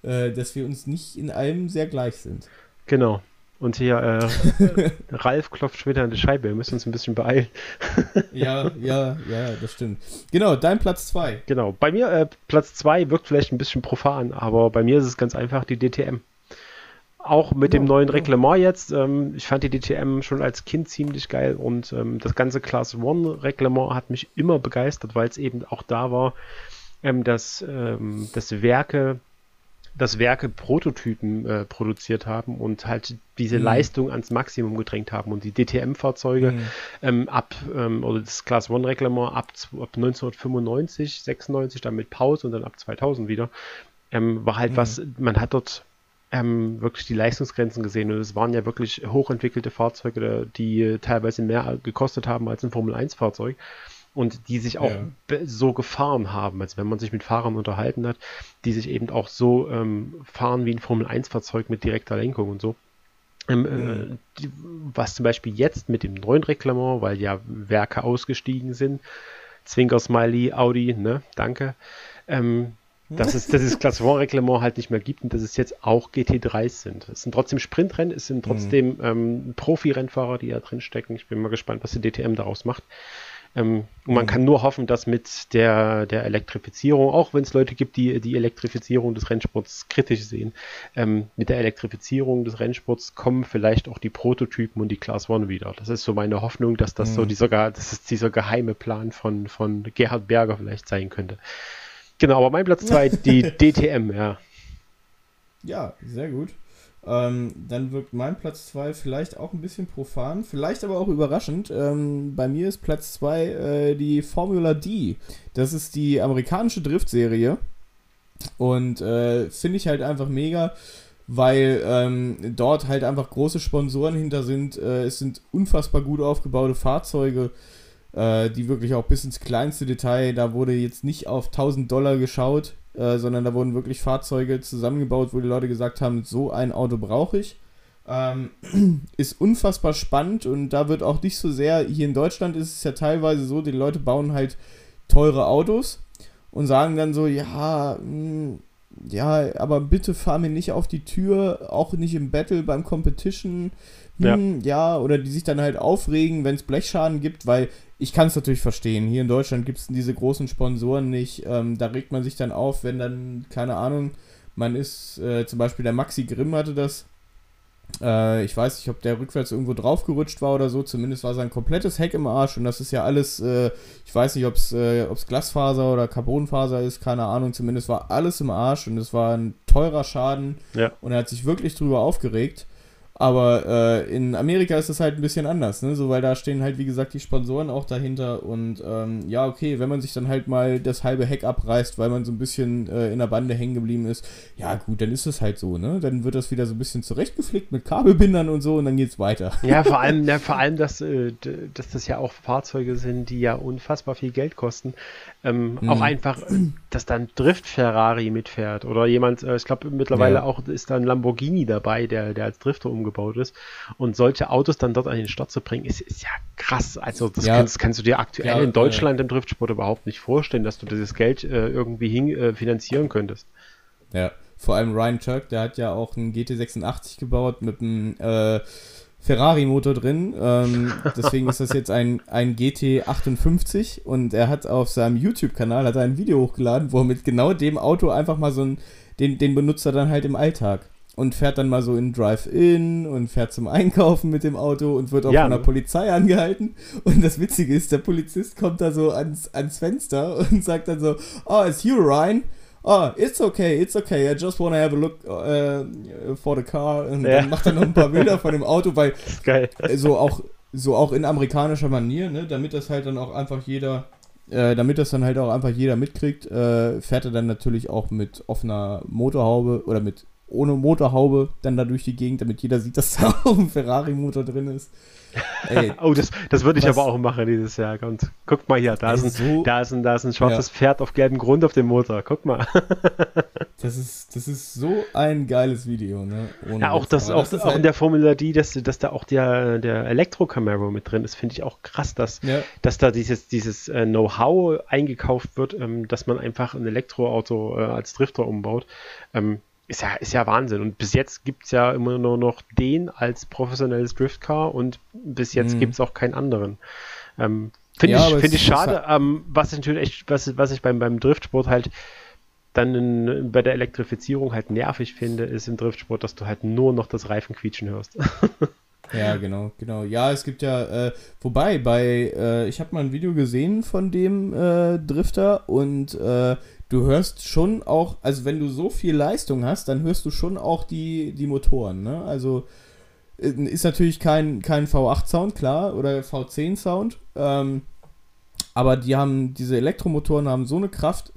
äh, dass wir uns nicht in allem sehr gleich sind. Genau. Und hier, äh, Ralf klopft wieder an die Scheibe. Wir müssen uns ein bisschen beeilen. ja, ja, ja, das stimmt. Genau, dein Platz 2. Genau, bei mir äh, Platz 2 wirkt vielleicht ein bisschen profan, aber bei mir ist es ganz einfach die DTM. Auch mit ja, dem neuen Reglement jetzt. Ähm, ich fand die DTM schon als Kind ziemlich geil und ähm, das ganze Class One Reglement hat mich immer begeistert, weil es eben auch da war, ähm, dass, ähm, dass Werke dass Werke Prototypen äh, produziert haben und halt diese mhm. Leistung ans Maximum gedrängt haben. Und die DTM-Fahrzeuge mhm. ähm, ab, ähm, oder das Class One Reglement ab, ab 1995, 96, dann mit Pause und dann ab 2000 wieder, ähm, war halt mhm. was, man hat dort ähm, wirklich die Leistungsgrenzen gesehen und es waren ja wirklich hochentwickelte Fahrzeuge, die teilweise mehr gekostet haben als ein Formel 1 Fahrzeug und die sich auch ja. so gefahren haben, als wenn man sich mit Fahrern unterhalten hat, die sich eben auch so ähm, fahren wie ein Formel-1-Fahrzeug mit direkter Lenkung und so. Ähm, äh, mhm. äh, die, was zum Beispiel jetzt mit dem neuen Reklamant, weil ja Werke ausgestiegen sind, Zwinker Smiley, Audi, ne, danke, ähm, dass es, dass es Klasse 1 Reglement halt nicht mehr gibt und dass es jetzt auch GT3s sind. Es sind trotzdem Sprintrennen, es sind trotzdem mhm. ähm, Profi-Rennfahrer, die da drin stecken. Ich bin mal gespannt, was die DTM daraus macht. Ähm, und man mhm. kann nur hoffen, dass mit der, der Elektrifizierung, auch wenn es Leute gibt, die die Elektrifizierung des Rennsports kritisch sehen, ähm, mit der Elektrifizierung des Rennsports kommen vielleicht auch die Prototypen und die Class One wieder. Das ist so meine Hoffnung, dass das mhm. so dieser, dass es dieser geheime Plan von, von Gerhard Berger vielleicht sein könnte. Genau, aber mein Platz 2, die DTM, ja. Ja, sehr gut. Ähm, dann wirkt mein Platz 2 vielleicht auch ein bisschen profan, vielleicht aber auch überraschend. Ähm, bei mir ist Platz 2 äh, die Formula D. Das ist die amerikanische Driftserie. Und äh, finde ich halt einfach mega, weil ähm, dort halt einfach große Sponsoren hinter sind. Äh, es sind unfassbar gut aufgebaute Fahrzeuge äh, die wirklich auch bis ins kleinste Detail, da wurde jetzt nicht auf 1000 Dollar geschaut, äh, sondern da wurden wirklich Fahrzeuge zusammengebaut, wo die Leute gesagt haben, so ein Auto brauche ich. Ähm, ist unfassbar spannend und da wird auch nicht so sehr, hier in Deutschland ist es ja teilweise so, die Leute bauen halt teure Autos und sagen dann so, ja, mh, hm, ja, aber bitte fahr mir nicht auf die Tür, auch nicht im Battle, beim Competition, hm, ja. ja, oder die sich dann halt aufregen, wenn es Blechschaden gibt, weil ich kann es natürlich verstehen. Hier in Deutschland gibt es diese großen Sponsoren nicht. Ähm, da regt man sich dann auf, wenn dann, keine Ahnung, man ist, äh, zum Beispiel der Maxi Grimm hatte das. Äh, ich weiß nicht, ob der rückwärts irgendwo draufgerutscht war oder so. Zumindest war sein komplettes Heck im Arsch und das ist ja alles, äh, ich weiß nicht, ob es äh, Glasfaser oder Carbonfaser ist, keine Ahnung. Zumindest war alles im Arsch und es war ein teurer Schaden ja. und er hat sich wirklich drüber aufgeregt. Aber äh, in Amerika ist das halt ein bisschen anders, ne? So, weil da stehen halt, wie gesagt, die Sponsoren auch dahinter. Und ähm, ja, okay, wenn man sich dann halt mal das halbe Heck abreißt, weil man so ein bisschen äh, in der Bande hängen geblieben ist, ja gut, dann ist das halt so, ne? Dann wird das wieder so ein bisschen zurechtgeflickt mit Kabelbindern und so und dann geht's weiter. Ja, vor allem, ja, vor allem, dass, äh, dass das ja auch Fahrzeuge sind, die ja unfassbar viel Geld kosten. Ähm, mhm. Auch einfach, dass dann Drift-Ferrari mitfährt oder jemand, äh, ich glaube mittlerweile ja. auch ist da ein Lamborghini dabei, der, der als Drifter umgebaut ist. Und solche Autos dann dort an den Start zu bringen, ist, ist ja krass. Also das ja. kannst, kannst, du dir aktuell ja, in Deutschland im Driftsport überhaupt nicht vorstellen, dass du dieses Geld äh, irgendwie hin, äh, finanzieren könntest. Ja, vor allem Ryan Turk, der hat ja auch einen GT86 gebaut mit einem äh, Ferrari-Motor drin. Ähm, deswegen ist das jetzt ein, ein GT58 und er hat auf seinem YouTube-Kanal hat ein Video hochgeladen, wo er mit genau dem Auto einfach mal so ein, den, den benutzt er dann halt im Alltag und fährt dann mal so in Drive-In und fährt zum Einkaufen mit dem Auto und wird auch ja, von der? Polizei angehalten. Und das Witzige ist, der Polizist kommt da so ans, ans Fenster und sagt dann so, oh, it's you, Ryan. Oh, it's okay, it's okay. I just wanna have a look uh, for the car. Und ja. dann macht er noch ein paar Bilder von dem Auto, weil Geil. so auch so auch in amerikanischer Manier, ne, damit das halt dann auch einfach jeder äh, damit das dann halt auch einfach jeder mitkriegt, äh, fährt er dann natürlich auch mit offener Motorhaube oder mit ohne Motorhaube dann da durch die Gegend, damit jeder sieht, dass da auch ein Ferrari-Motor drin ist. Ey, oh, das, das würde ich aber auch machen dieses Jahr. Und guck mal hier, da, ist ein, so, da, ist ein, da ist ein schwarzes ja. Pferd auf gelbem Grund auf dem Motor. Guck mal. das, ist, das ist so ein geiles Video. Ne? Ohne ja, auch, das, auch, das auch halt in der Formula D, dass, dass da auch der, der Elektro-Camaro mit drin ist, finde ich auch krass, dass, ja. dass da dieses, dieses äh, Know-how eingekauft wird, ähm, dass man einfach ein Elektroauto äh, als Drifter umbaut. Ist ja, ist ja Wahnsinn. Und bis jetzt gibt es ja immer nur noch den als professionelles Driftcar und bis jetzt mhm. gibt es auch keinen anderen. Ähm, Finde ja, ich, find ich schade, halt ähm, was ich natürlich echt, was, was ich beim, beim Driftsport halt dann in, bei der Elektrifizierung halt nervig finde, ist im Driftsport, dass du halt nur noch das Reifenquietschen hörst. ja, genau, genau. Ja, es gibt ja, äh, wobei, bei, äh, ich habe mal ein Video gesehen von dem äh, Drifter und äh, du hörst schon auch, also wenn du so viel Leistung hast, dann hörst du schon auch die, die Motoren, ne? Also äh, ist natürlich kein, kein V8-Sound, klar, oder V10-Sound, ähm, aber die haben, diese Elektromotoren haben so eine Kraft,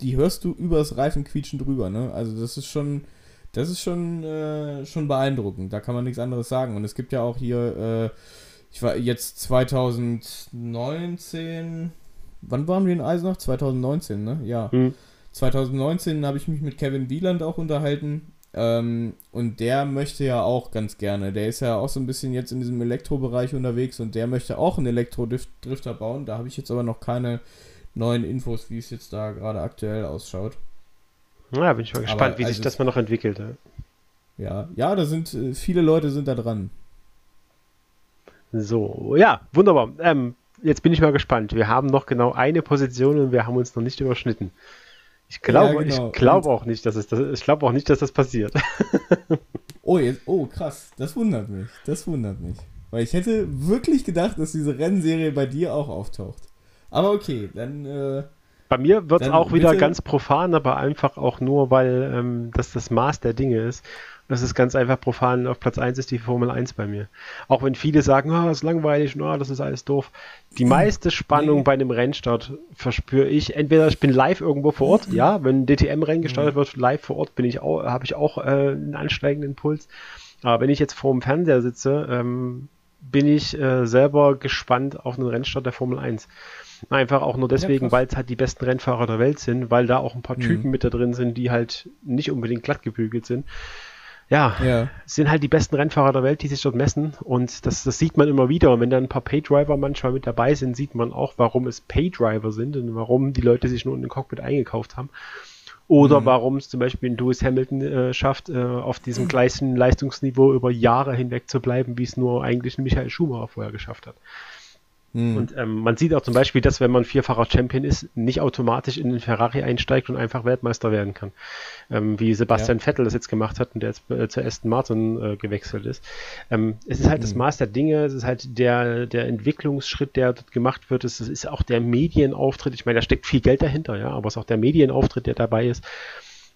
die hörst du übers Reifenquietschen drüber, ne? Also das ist schon, das ist schon, äh, schon beeindruckend, da kann man nichts anderes sagen. Und es gibt ja auch hier, äh, ich war jetzt 2019, wann waren wir in Eisenach? 2019, ne? Ja. Hm. 2019 habe ich mich mit Kevin Wieland auch unterhalten. Ähm, und der möchte ja auch ganz gerne. Der ist ja auch so ein bisschen jetzt in diesem Elektrobereich unterwegs und der möchte auch einen Elektrodrifter bauen. Da habe ich jetzt aber noch keine neuen Infos, wie es jetzt da gerade aktuell ausschaut. Ja, bin ich mal gespannt, aber, wie also sich das mal noch entwickelt. Ja, ja, da sind äh, viele Leute sind da dran. So, ja, wunderbar. Ähm, jetzt bin ich mal gespannt. Wir haben noch genau eine Position und wir haben uns noch nicht überschnitten. Ich glaube, ja, genau. ich glaube auch nicht, dass es das, ich glaube auch nicht, dass das passiert. oh, jetzt, oh, krass. Das wundert mich. Das wundert mich. Weil ich hätte wirklich gedacht, dass diese Rennserie bei dir auch auftaucht. Aber okay, dann. Äh, bei mir wird es auch wieder ganz profan, aber einfach auch nur, weil ähm, das das Maß der Dinge ist. Das ist ganz einfach profan. Auf Platz 1 ist die Formel 1 bei mir. Auch wenn viele sagen, oh, das ist langweilig, oh, das ist alles doof. Die meiste Spannung nee. bei einem Rennstart verspüre ich. Entweder ich bin live irgendwo vor Ort, ja, wenn DTM-Rennen gestartet wird, live vor Ort bin ich auch, habe ich auch äh, einen ansteigenden Puls. Aber wenn ich jetzt vor dem Fernseher sitze, ähm, bin ich äh, selber gespannt auf einen Rennstart der Formel 1. Einfach auch nur deswegen, ja, weil es halt die besten Rennfahrer der Welt sind, weil da auch ein paar mhm. Typen mit da drin sind, die halt nicht unbedingt glatt gebügelt sind ja, ja, sind halt die besten Rennfahrer der Welt, die sich dort messen. Und das, das sieht man immer wieder. Und wenn dann ein paar Paydriver manchmal mit dabei sind, sieht man auch, warum es Paydriver sind und warum die Leute sich nur in den Cockpit eingekauft haben. Oder mhm. warum es zum Beispiel ein Lewis Hamilton äh, schafft, äh, auf diesem gleichen Leistungsniveau über Jahre hinweg zu bleiben, wie es nur eigentlich ein Michael Schumacher vorher geschafft hat. Mhm. Und ähm, man sieht auch zum Beispiel, dass wenn man vierfacher Champion ist, nicht automatisch in den Ferrari einsteigt und einfach Weltmeister werden kann. Ähm, wie Sebastian ja. Vettel das jetzt gemacht hat und der jetzt äh, zu Aston Martin äh, gewechselt ist. Ähm, es ist halt mhm. das Maß der Dinge, es ist halt der, der Entwicklungsschritt, der dort gemacht wird. Es ist auch der Medienauftritt. Ich meine, da steckt viel Geld dahinter, ja, aber es ist auch der Medienauftritt, der dabei ist.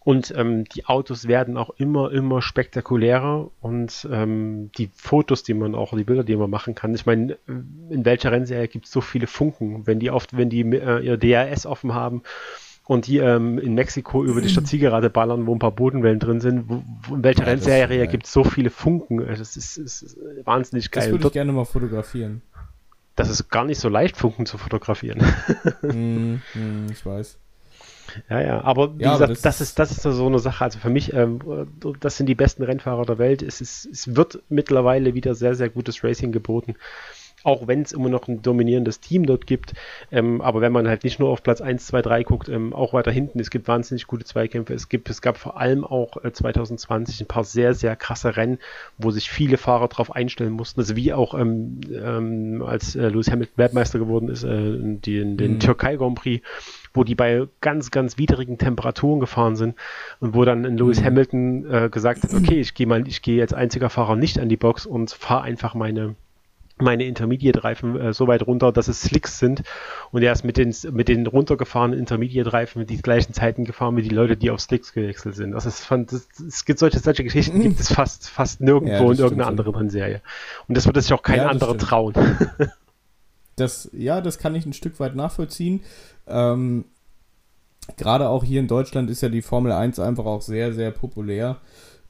Und ähm, die Autos werden auch immer, immer spektakulärer und ähm, die Fotos, die man auch, die Bilder, die man machen kann. Ich meine, in welcher Rennserie gibt es so viele Funken, wenn die oft, wenn die äh, ihr DRS offen haben und die ähm, in Mexiko über die Stadtzielgerade ballern, wo ein paar Bodenwellen drin sind. Wo, wo, in welcher ja, Rennserie gibt es so viele Funken? Das ist, ist, ist wahnsinnig geil. Das würde ich gerne mal fotografieren. Das ist gar nicht so leicht, Funken zu fotografieren. mm, mm, ich weiß. Ja, ja, aber wie ja, gesagt, das, das, ist, das ist so eine Sache. Also für mich, ähm, das sind die besten Rennfahrer der Welt. Es, ist, es wird mittlerweile wieder sehr, sehr gutes Racing geboten. Auch wenn es immer noch ein dominierendes Team dort gibt. Ähm, aber wenn man halt nicht nur auf Platz 1, 2, 3 guckt, ähm, auch weiter hinten, es gibt wahnsinnig gute Zweikämpfe. Es gibt, es gab vor allem auch äh, 2020 ein paar sehr, sehr krasse Rennen, wo sich viele Fahrer darauf einstellen mussten. Also wie auch ähm, ähm, als äh, Lewis Hamilton Weltmeister geworden ist, äh, die, den mhm. Türkei Grand Prix, wo die bei ganz, ganz widrigen Temperaturen gefahren sind und wo dann Lewis mhm. Hamilton äh, gesagt hat, okay, ich gehe mal, ich gehe als einziger Fahrer nicht an die Box und fahre einfach meine meine Intermediate-Reifen äh, so weit runter, dass es Slicks sind und er ist mit den, mit den runtergefahrenen Intermediate-Reifen die gleichen Zeiten gefahren wie die Leute, die auf Slicks gewechselt sind. Also es, fand, das, es gibt solche, solche Geschichten, gibt es fast, fast nirgendwo ja, in irgendeiner anderen Rennserie. Und das würde sich auch kein ja, anderer stimmt. trauen. das, ja, das kann ich ein Stück weit nachvollziehen. Ähm, Gerade auch hier in Deutschland ist ja die Formel 1 einfach auch sehr, sehr populär.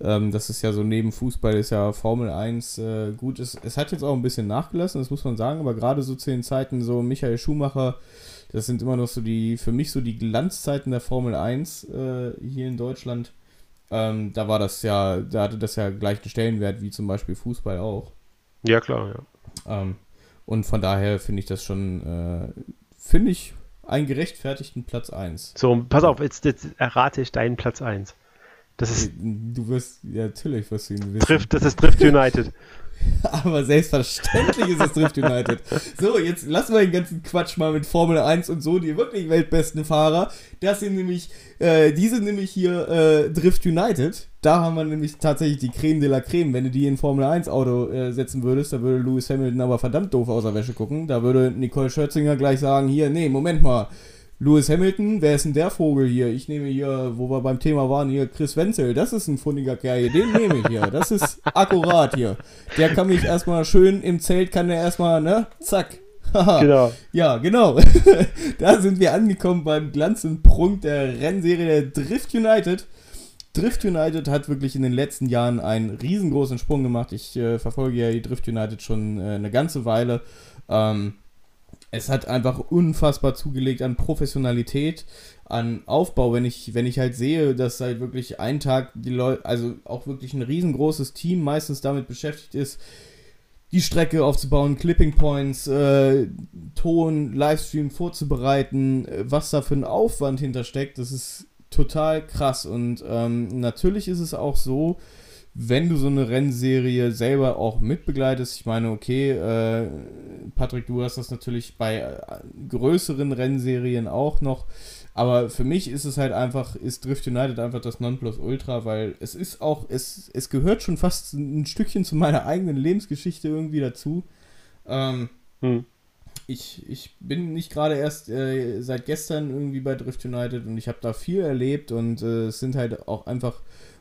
Ähm, das ist ja so neben Fußball ist ja Formel 1 äh, gut. Es, es hat jetzt auch ein bisschen nachgelassen, das muss man sagen, aber gerade so zu den Zeiten so Michael Schumacher, das sind immer noch so die, für mich so die Glanzzeiten der Formel 1 äh, hier in Deutschland. Ähm, da war das ja, da hatte das ja gleichen Stellenwert wie zum Beispiel Fußball auch. Ja, klar, ja. Ähm, und von daher finde ich das schon, äh, finde ich einen gerechtfertigten Platz 1. So, pass auf, jetzt, jetzt errate ich deinen Platz 1. Das ist. Du wirst, ja, natürlich wirst du ihn wissen. Drift, das ist Drift United. Aber selbstverständlich ist es Drift United. So, jetzt lassen wir den ganzen Quatsch mal mit Formel 1 und so, die wirklich weltbesten Fahrer. Das sind nämlich, äh, die sind nämlich hier äh, Drift United. Da haben wir nämlich tatsächlich die Creme de la Creme. Wenn du die in Formel 1 Auto äh, setzen würdest, da würde Lewis Hamilton aber verdammt doof aus der Wäsche gucken. Da würde Nicole Schürzinger gleich sagen, hier, nee, Moment mal Lewis Hamilton, wer ist denn der Vogel hier? Ich nehme hier, wo wir beim Thema waren, hier Chris Wenzel. Das ist ein fundiger Kerl hier. Den nehme ich hier. Das ist akkurat hier. Der kann mich erstmal schön im Zelt, kann der erstmal, ne? Zack. genau. Ja, genau. da sind wir angekommen beim Glanz und Prunk der Rennserie der Drift United. Drift United hat wirklich in den letzten Jahren einen riesengroßen Sprung gemacht. Ich äh, verfolge ja die Drift United schon äh, eine ganze Weile. Ähm, es hat einfach unfassbar zugelegt an Professionalität, an Aufbau, wenn ich, wenn ich halt sehe, dass halt wirklich ein Tag die Leute, also auch wirklich ein riesengroßes Team meistens damit beschäftigt ist, die Strecke aufzubauen, Clipping Points, äh, Ton, Livestream vorzubereiten, äh, was da für ein Aufwand hintersteckt, das ist total krass. Und ähm, natürlich ist es auch so, wenn du so eine Rennserie selber auch mitbegleitest, ich meine, okay, äh, Patrick, du hast das natürlich bei äh, größeren Rennserien auch noch, aber für mich ist es halt einfach, ist Drift United einfach das Nonplusultra, weil es ist auch, es, es gehört schon fast ein Stückchen zu meiner eigenen Lebensgeschichte irgendwie dazu. Ähm, hm. ich, ich bin nicht gerade erst äh, seit gestern irgendwie bei Drift United und ich habe da viel erlebt und äh, es sind halt auch einfach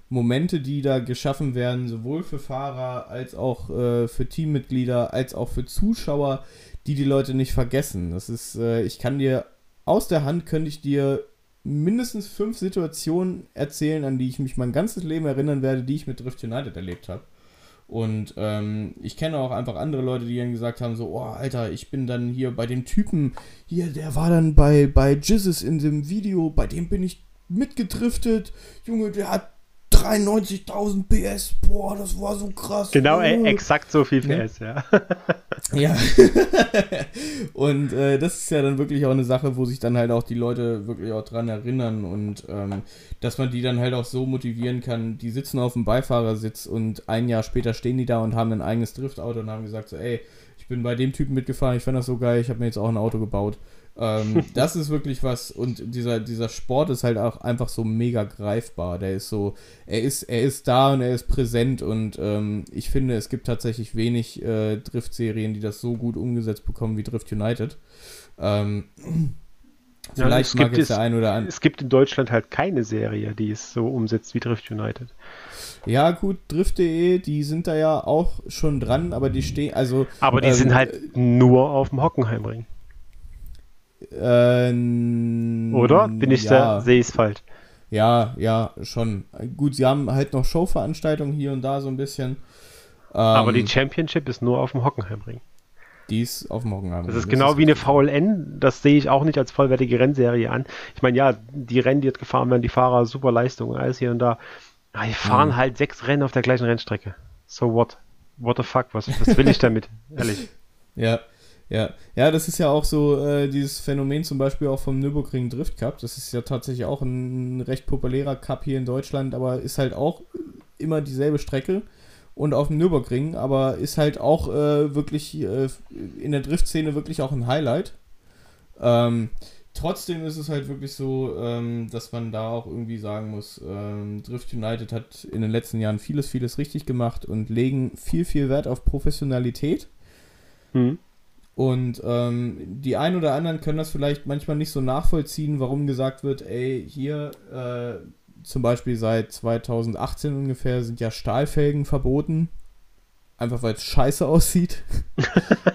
Momente, die da geschaffen werden, sowohl für Fahrer als auch äh, für Teammitglieder, als auch für Zuschauer, die die Leute nicht vergessen. Das ist, äh, ich kann dir aus der Hand könnte ich dir mindestens fünf Situationen erzählen, an die ich mich mein ganzes Leben erinnern werde, die ich mit Drift United erlebt habe. Und ähm, ich kenne auch einfach andere Leute, die dann gesagt haben: so, oh, Alter, ich bin dann hier bei dem Typen, hier, der war dann bei, bei Jizzes in dem Video, bei dem bin ich mitgedriftet. Junge, der hat 93.000 PS, boah, das war so krass. Genau, oh. exakt so viel PS, ja. Ja. und äh, das ist ja dann wirklich auch eine Sache, wo sich dann halt auch die Leute wirklich auch dran erinnern und ähm, dass man die dann halt auch so motivieren kann, die sitzen auf dem Beifahrersitz und ein Jahr später stehen die da und haben ein eigenes Driftauto und haben gesagt so, ey, ich bin bei dem Typen mitgefahren, ich fand das so geil, ich habe mir jetzt auch ein Auto gebaut. Ähm, das ist wirklich was und dieser, dieser Sport ist halt auch einfach so mega greifbar. Der ist so, er ist, er ist da und er ist präsent und ähm, ich finde, es gibt tatsächlich wenig äh, Drift-Serien, die das so gut umgesetzt bekommen wie Drift United. Ähm, vielleicht ja, mag es der ein oder andere. Es gibt in Deutschland halt keine Serie, die es so umsetzt wie Drift United. Ja, gut, Drift.de, die sind da ja auch schon dran, aber die stehen, also. Aber die ähm, sind halt nur auf dem Hockenheimring. Ähm, Oder? Bin ich ja. da, sehe ich es falsch? Ja, ja, schon. Gut, sie haben halt noch Showveranstaltungen hier und da so ein bisschen. Ähm, Aber die Championship ist nur auf dem Hockenheimring. Die ist auf dem Hockenheimring. Das ist das genau ist wie eine VLN. Das sehe ich auch nicht als vollwertige Rennserie an. Ich meine, ja, die Rennen, die jetzt gefahren werden, die Fahrer super Leistung, alles hier und da. Aber die fahren mhm. halt sechs Rennen auf der gleichen Rennstrecke. So what? What the fuck? Was, was will ich damit? Ehrlich. Ja, ja. Ja, das ist ja auch so äh, dieses Phänomen zum Beispiel auch vom Nürburgring Drift Cup. Das ist ja tatsächlich auch ein recht populärer Cup hier in Deutschland, aber ist halt auch immer dieselbe Strecke und auf dem Nürburgring, aber ist halt auch äh, wirklich äh, in der Driftszene wirklich auch ein Highlight. Ähm, trotzdem ist es halt wirklich so, ähm, dass man da auch irgendwie sagen muss, ähm, Drift United hat in den letzten Jahren vieles, vieles richtig gemacht und legen viel, viel Wert auf Professionalität. Mhm. Und ähm, die einen oder anderen können das vielleicht manchmal nicht so nachvollziehen, warum gesagt wird, ey, hier äh, zum Beispiel seit 2018 ungefähr sind ja Stahlfelgen verboten. Einfach weil es scheiße aussieht.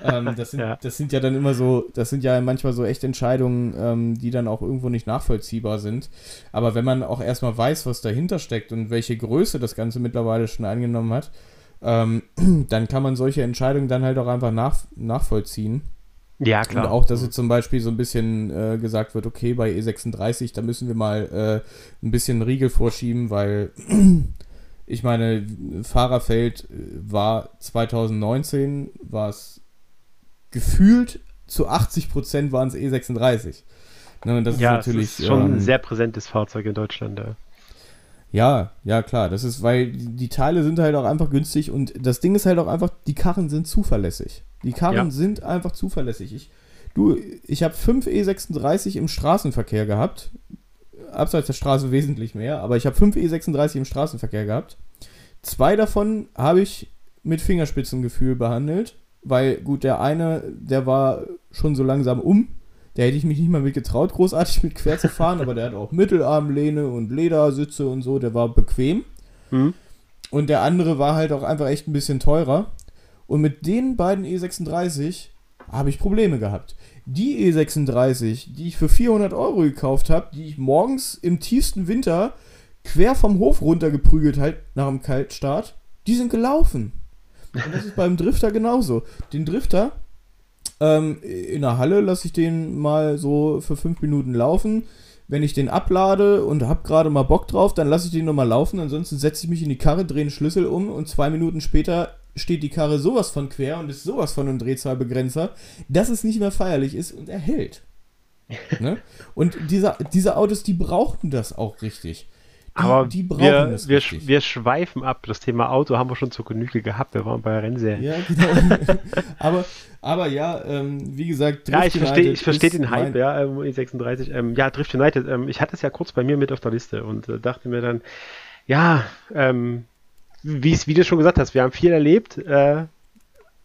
ähm, das, sind, ja. das sind ja dann immer so, das sind ja manchmal so echt Entscheidungen, ähm, die dann auch irgendwo nicht nachvollziehbar sind. Aber wenn man auch erstmal weiß, was dahinter steckt und welche Größe das Ganze mittlerweile schon eingenommen hat, ähm, dann kann man solche Entscheidungen dann halt auch einfach nach, nachvollziehen. Ja, klar. Und auch, dass jetzt zum Beispiel so ein bisschen äh, gesagt wird, okay, bei E36, da müssen wir mal äh, ein bisschen Riegel vorschieben, weil ich meine, Fahrerfeld äh, war 2019, war es gefühlt zu 80 Prozent waren es E36. Ne, das ja, ist natürlich. Ist schon ähm, ein sehr präsentes Fahrzeug in Deutschland. Ja. Ja, ja, klar. Das ist, weil die Teile sind halt auch einfach günstig und das Ding ist halt auch einfach, die Karren sind zuverlässig. Die Karren ja. sind einfach zuverlässig. Ich, du, ich habe 5 E36 im Straßenverkehr gehabt. Abseits der Straße wesentlich mehr, aber ich habe 5 E36 im Straßenverkehr gehabt. Zwei davon habe ich mit Fingerspitzengefühl behandelt, weil gut, der eine, der war schon so langsam um. Der hätte ich mich nicht mal mit getraut, großartig mit quer zu fahren, aber der hat auch Mittelarmlehne und Ledersitze und so, der war bequem. Mhm. Und der andere war halt auch einfach echt ein bisschen teurer. Und mit den beiden E36 habe ich Probleme gehabt. Die E36, die ich für 400 Euro gekauft habe, die ich morgens im tiefsten Winter quer vom Hof runtergeprügelt halt nach dem Kaltstart, die sind gelaufen. Und das ist beim Drifter genauso. Den Drifter ähm, in der Halle lasse ich den mal so für fünf Minuten laufen. Wenn ich den ablade und habe gerade mal Bock drauf, dann lasse ich den nochmal laufen. Ansonsten setze ich mich in die Karre, drehe den Schlüssel um und zwei Minuten später steht die Karre sowas von quer und ist sowas von einem Drehzahlbegrenzer, dass es nicht mehr feierlich ist und er hält. ne? Und dieser, diese Autos, die brauchten das auch richtig. Die, Aber die brauchen wir, wir, richtig. wir schweifen ab. Das Thema Auto haben wir schon zur Genüge gehabt. Wir waren bei der Rennserie. Ja, genau. aber, aber ja, ähm, wie gesagt, Drift Ja, ich verstehe versteh den Hype, ja, ähm, E36. Ähm, ja, Drift United. Ähm, ich hatte es ja kurz bei mir mit auf der Liste und äh, dachte mir dann, ja, ähm, wie, wie du schon gesagt hast, wir haben viel erlebt, äh,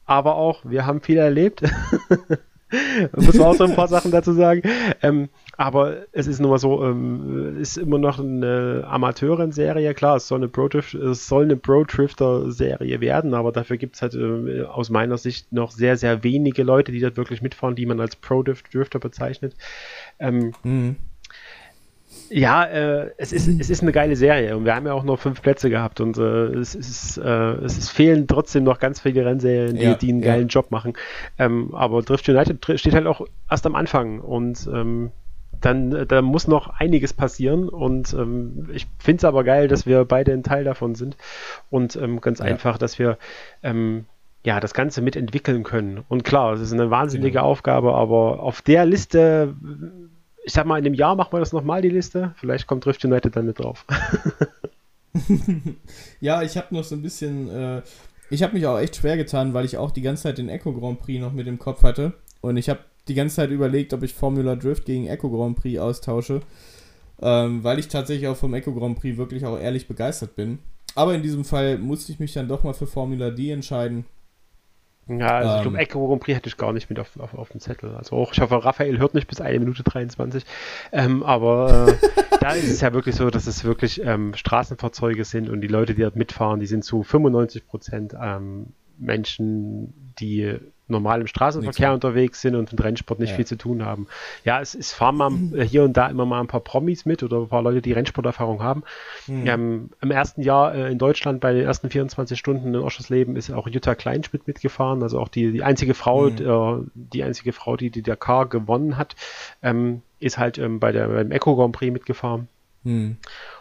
aber auch, wir haben viel erlebt. muss man auch so ein paar Sachen dazu sagen. Ähm, aber es ist nun mal so, ähm, ist immer noch eine Amateurenserie. Klar, es soll eine Pro, es soll eine Pro Drifter Serie werden, aber dafür gibt es halt äh, aus meiner Sicht noch sehr, sehr wenige Leute, die dort wirklich mitfahren, die man als Pro Drifter bezeichnet. Ähm, mhm. Ja, äh, es, ist, es ist eine geile Serie und wir haben ja auch nur fünf Plätze gehabt und äh, es, ist, äh, es ist, fehlen trotzdem noch ganz viele Rennserien, die, ja, die einen geilen Job machen. Ähm, aber Drift United steht halt auch erst am Anfang und ähm, dann da muss noch einiges passieren und ähm, ich finde es aber geil, dass wir beide ein Teil davon sind und ähm, ganz ja. einfach, dass wir ähm, ja, das Ganze mitentwickeln können. Und klar, es ist eine wahnsinnige genau. Aufgabe, aber auf der Liste ich sag mal, in einem Jahr machen wir das nochmal, die Liste. Vielleicht kommt Drift United dann mit drauf. ja, ich habe noch so ein bisschen, äh, ich habe mich auch echt schwer getan, weil ich auch die ganze Zeit den Echo Grand Prix noch mit im Kopf hatte. Und ich habe die ganze Zeit überlegt, ob ich Formula Drift gegen Echo Grand Prix austausche. Ähm, weil ich tatsächlich auch vom Echo Grand Prix wirklich auch ehrlich begeistert bin. Aber in diesem Fall musste ich mich dann doch mal für Formula D entscheiden. Ja, also ähm, ich glaube, Echo Grand Prix hätte ich gar nicht mit auf, auf, auf dem Zettel. Also auch, ich hoffe, Raphael hört nicht bis 1 Minute 23. Ähm, aber äh, da ist es ja wirklich so, dass es wirklich ähm, Straßenfahrzeuge sind und die Leute, die dort mitfahren, die sind zu 95 Prozent ähm, Menschen, die normal im Straßenverkehr unterwegs sind und mit Rennsport nicht ja. viel zu tun haben. Ja, es, es fahren mal äh, hier und da immer mal ein paar Promis mit oder ein paar Leute, die Rennsporterfahrung haben. Mhm. Ähm, Im ersten Jahr äh, in Deutschland bei den ersten 24 Stunden in Oschersleben ist auch Jutta Kleinschmidt mitgefahren, also auch die, die einzige Frau, mhm. äh, die einzige Frau, die die Dakar gewonnen hat, ähm, ist halt ähm, bei der, beim Eco Grand Prix mitgefahren. Mhm.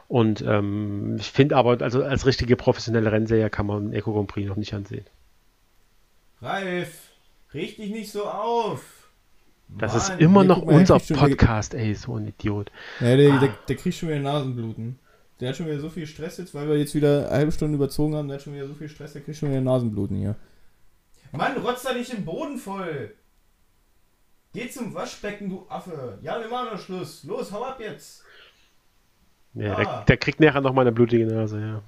Und ähm, ich finde aber, also als richtige professionelle Rennserie kann man Eco Grand Prix noch nicht ansehen. Ralf! Reg dich nicht so auf. Das Mann, ist immer noch mal, unser Podcast, ey, so ein Idiot. Ja, der, ah. der, der kriegt schon wieder Nasenbluten. Der hat schon wieder so viel Stress jetzt, weil wir jetzt wieder eine halbe Stunde überzogen haben. Der hat schon wieder so viel Stress, der kriegt schon wieder Nasenbluten hier. Mann, rotz da nicht im Boden voll. Geh zum Waschbecken, du Affe. Ja, wir machen noch Schluss. Los, hau ab jetzt. Ja, ah. der, der, kriegt nachher noch mal eine blutige Nase, ja.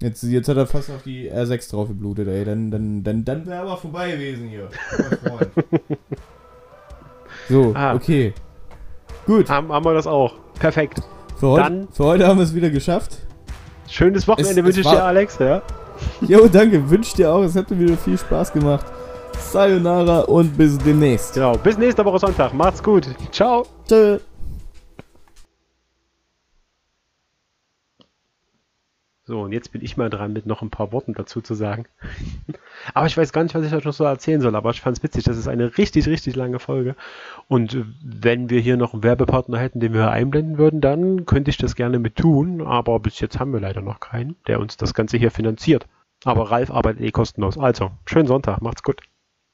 Jetzt, jetzt hat er fast auf die R6 drauf geblutet, ey. Dann, dann, dann, dann wäre aber vorbei gewesen hier. so, ah. okay. Gut. Haben, haben wir das auch. Perfekt. Für heute, dann, für heute haben wir es wieder geschafft. Schönes Wochenende wünsche ich dir, Alex. Ja. Jo, danke. Wünsche dir auch. Es hat mir wieder viel Spaß gemacht. Sayonara und bis demnächst. Genau. Bis nächste Woche Sonntag. Macht's gut. Ciao. Tschö. So, und jetzt bin ich mal dran, mit noch ein paar Worten dazu zu sagen. aber ich weiß gar nicht, was ich euch noch so erzählen soll, aber ich fand es witzig. Das ist eine richtig, richtig lange Folge. Und äh, wenn wir hier noch einen Werbepartner hätten, den wir einblenden würden, dann könnte ich das gerne mit tun. Aber bis jetzt haben wir leider noch keinen, der uns das Ganze hier finanziert. Aber Ralf arbeitet eh kostenlos. Also, schönen Sonntag, macht's gut.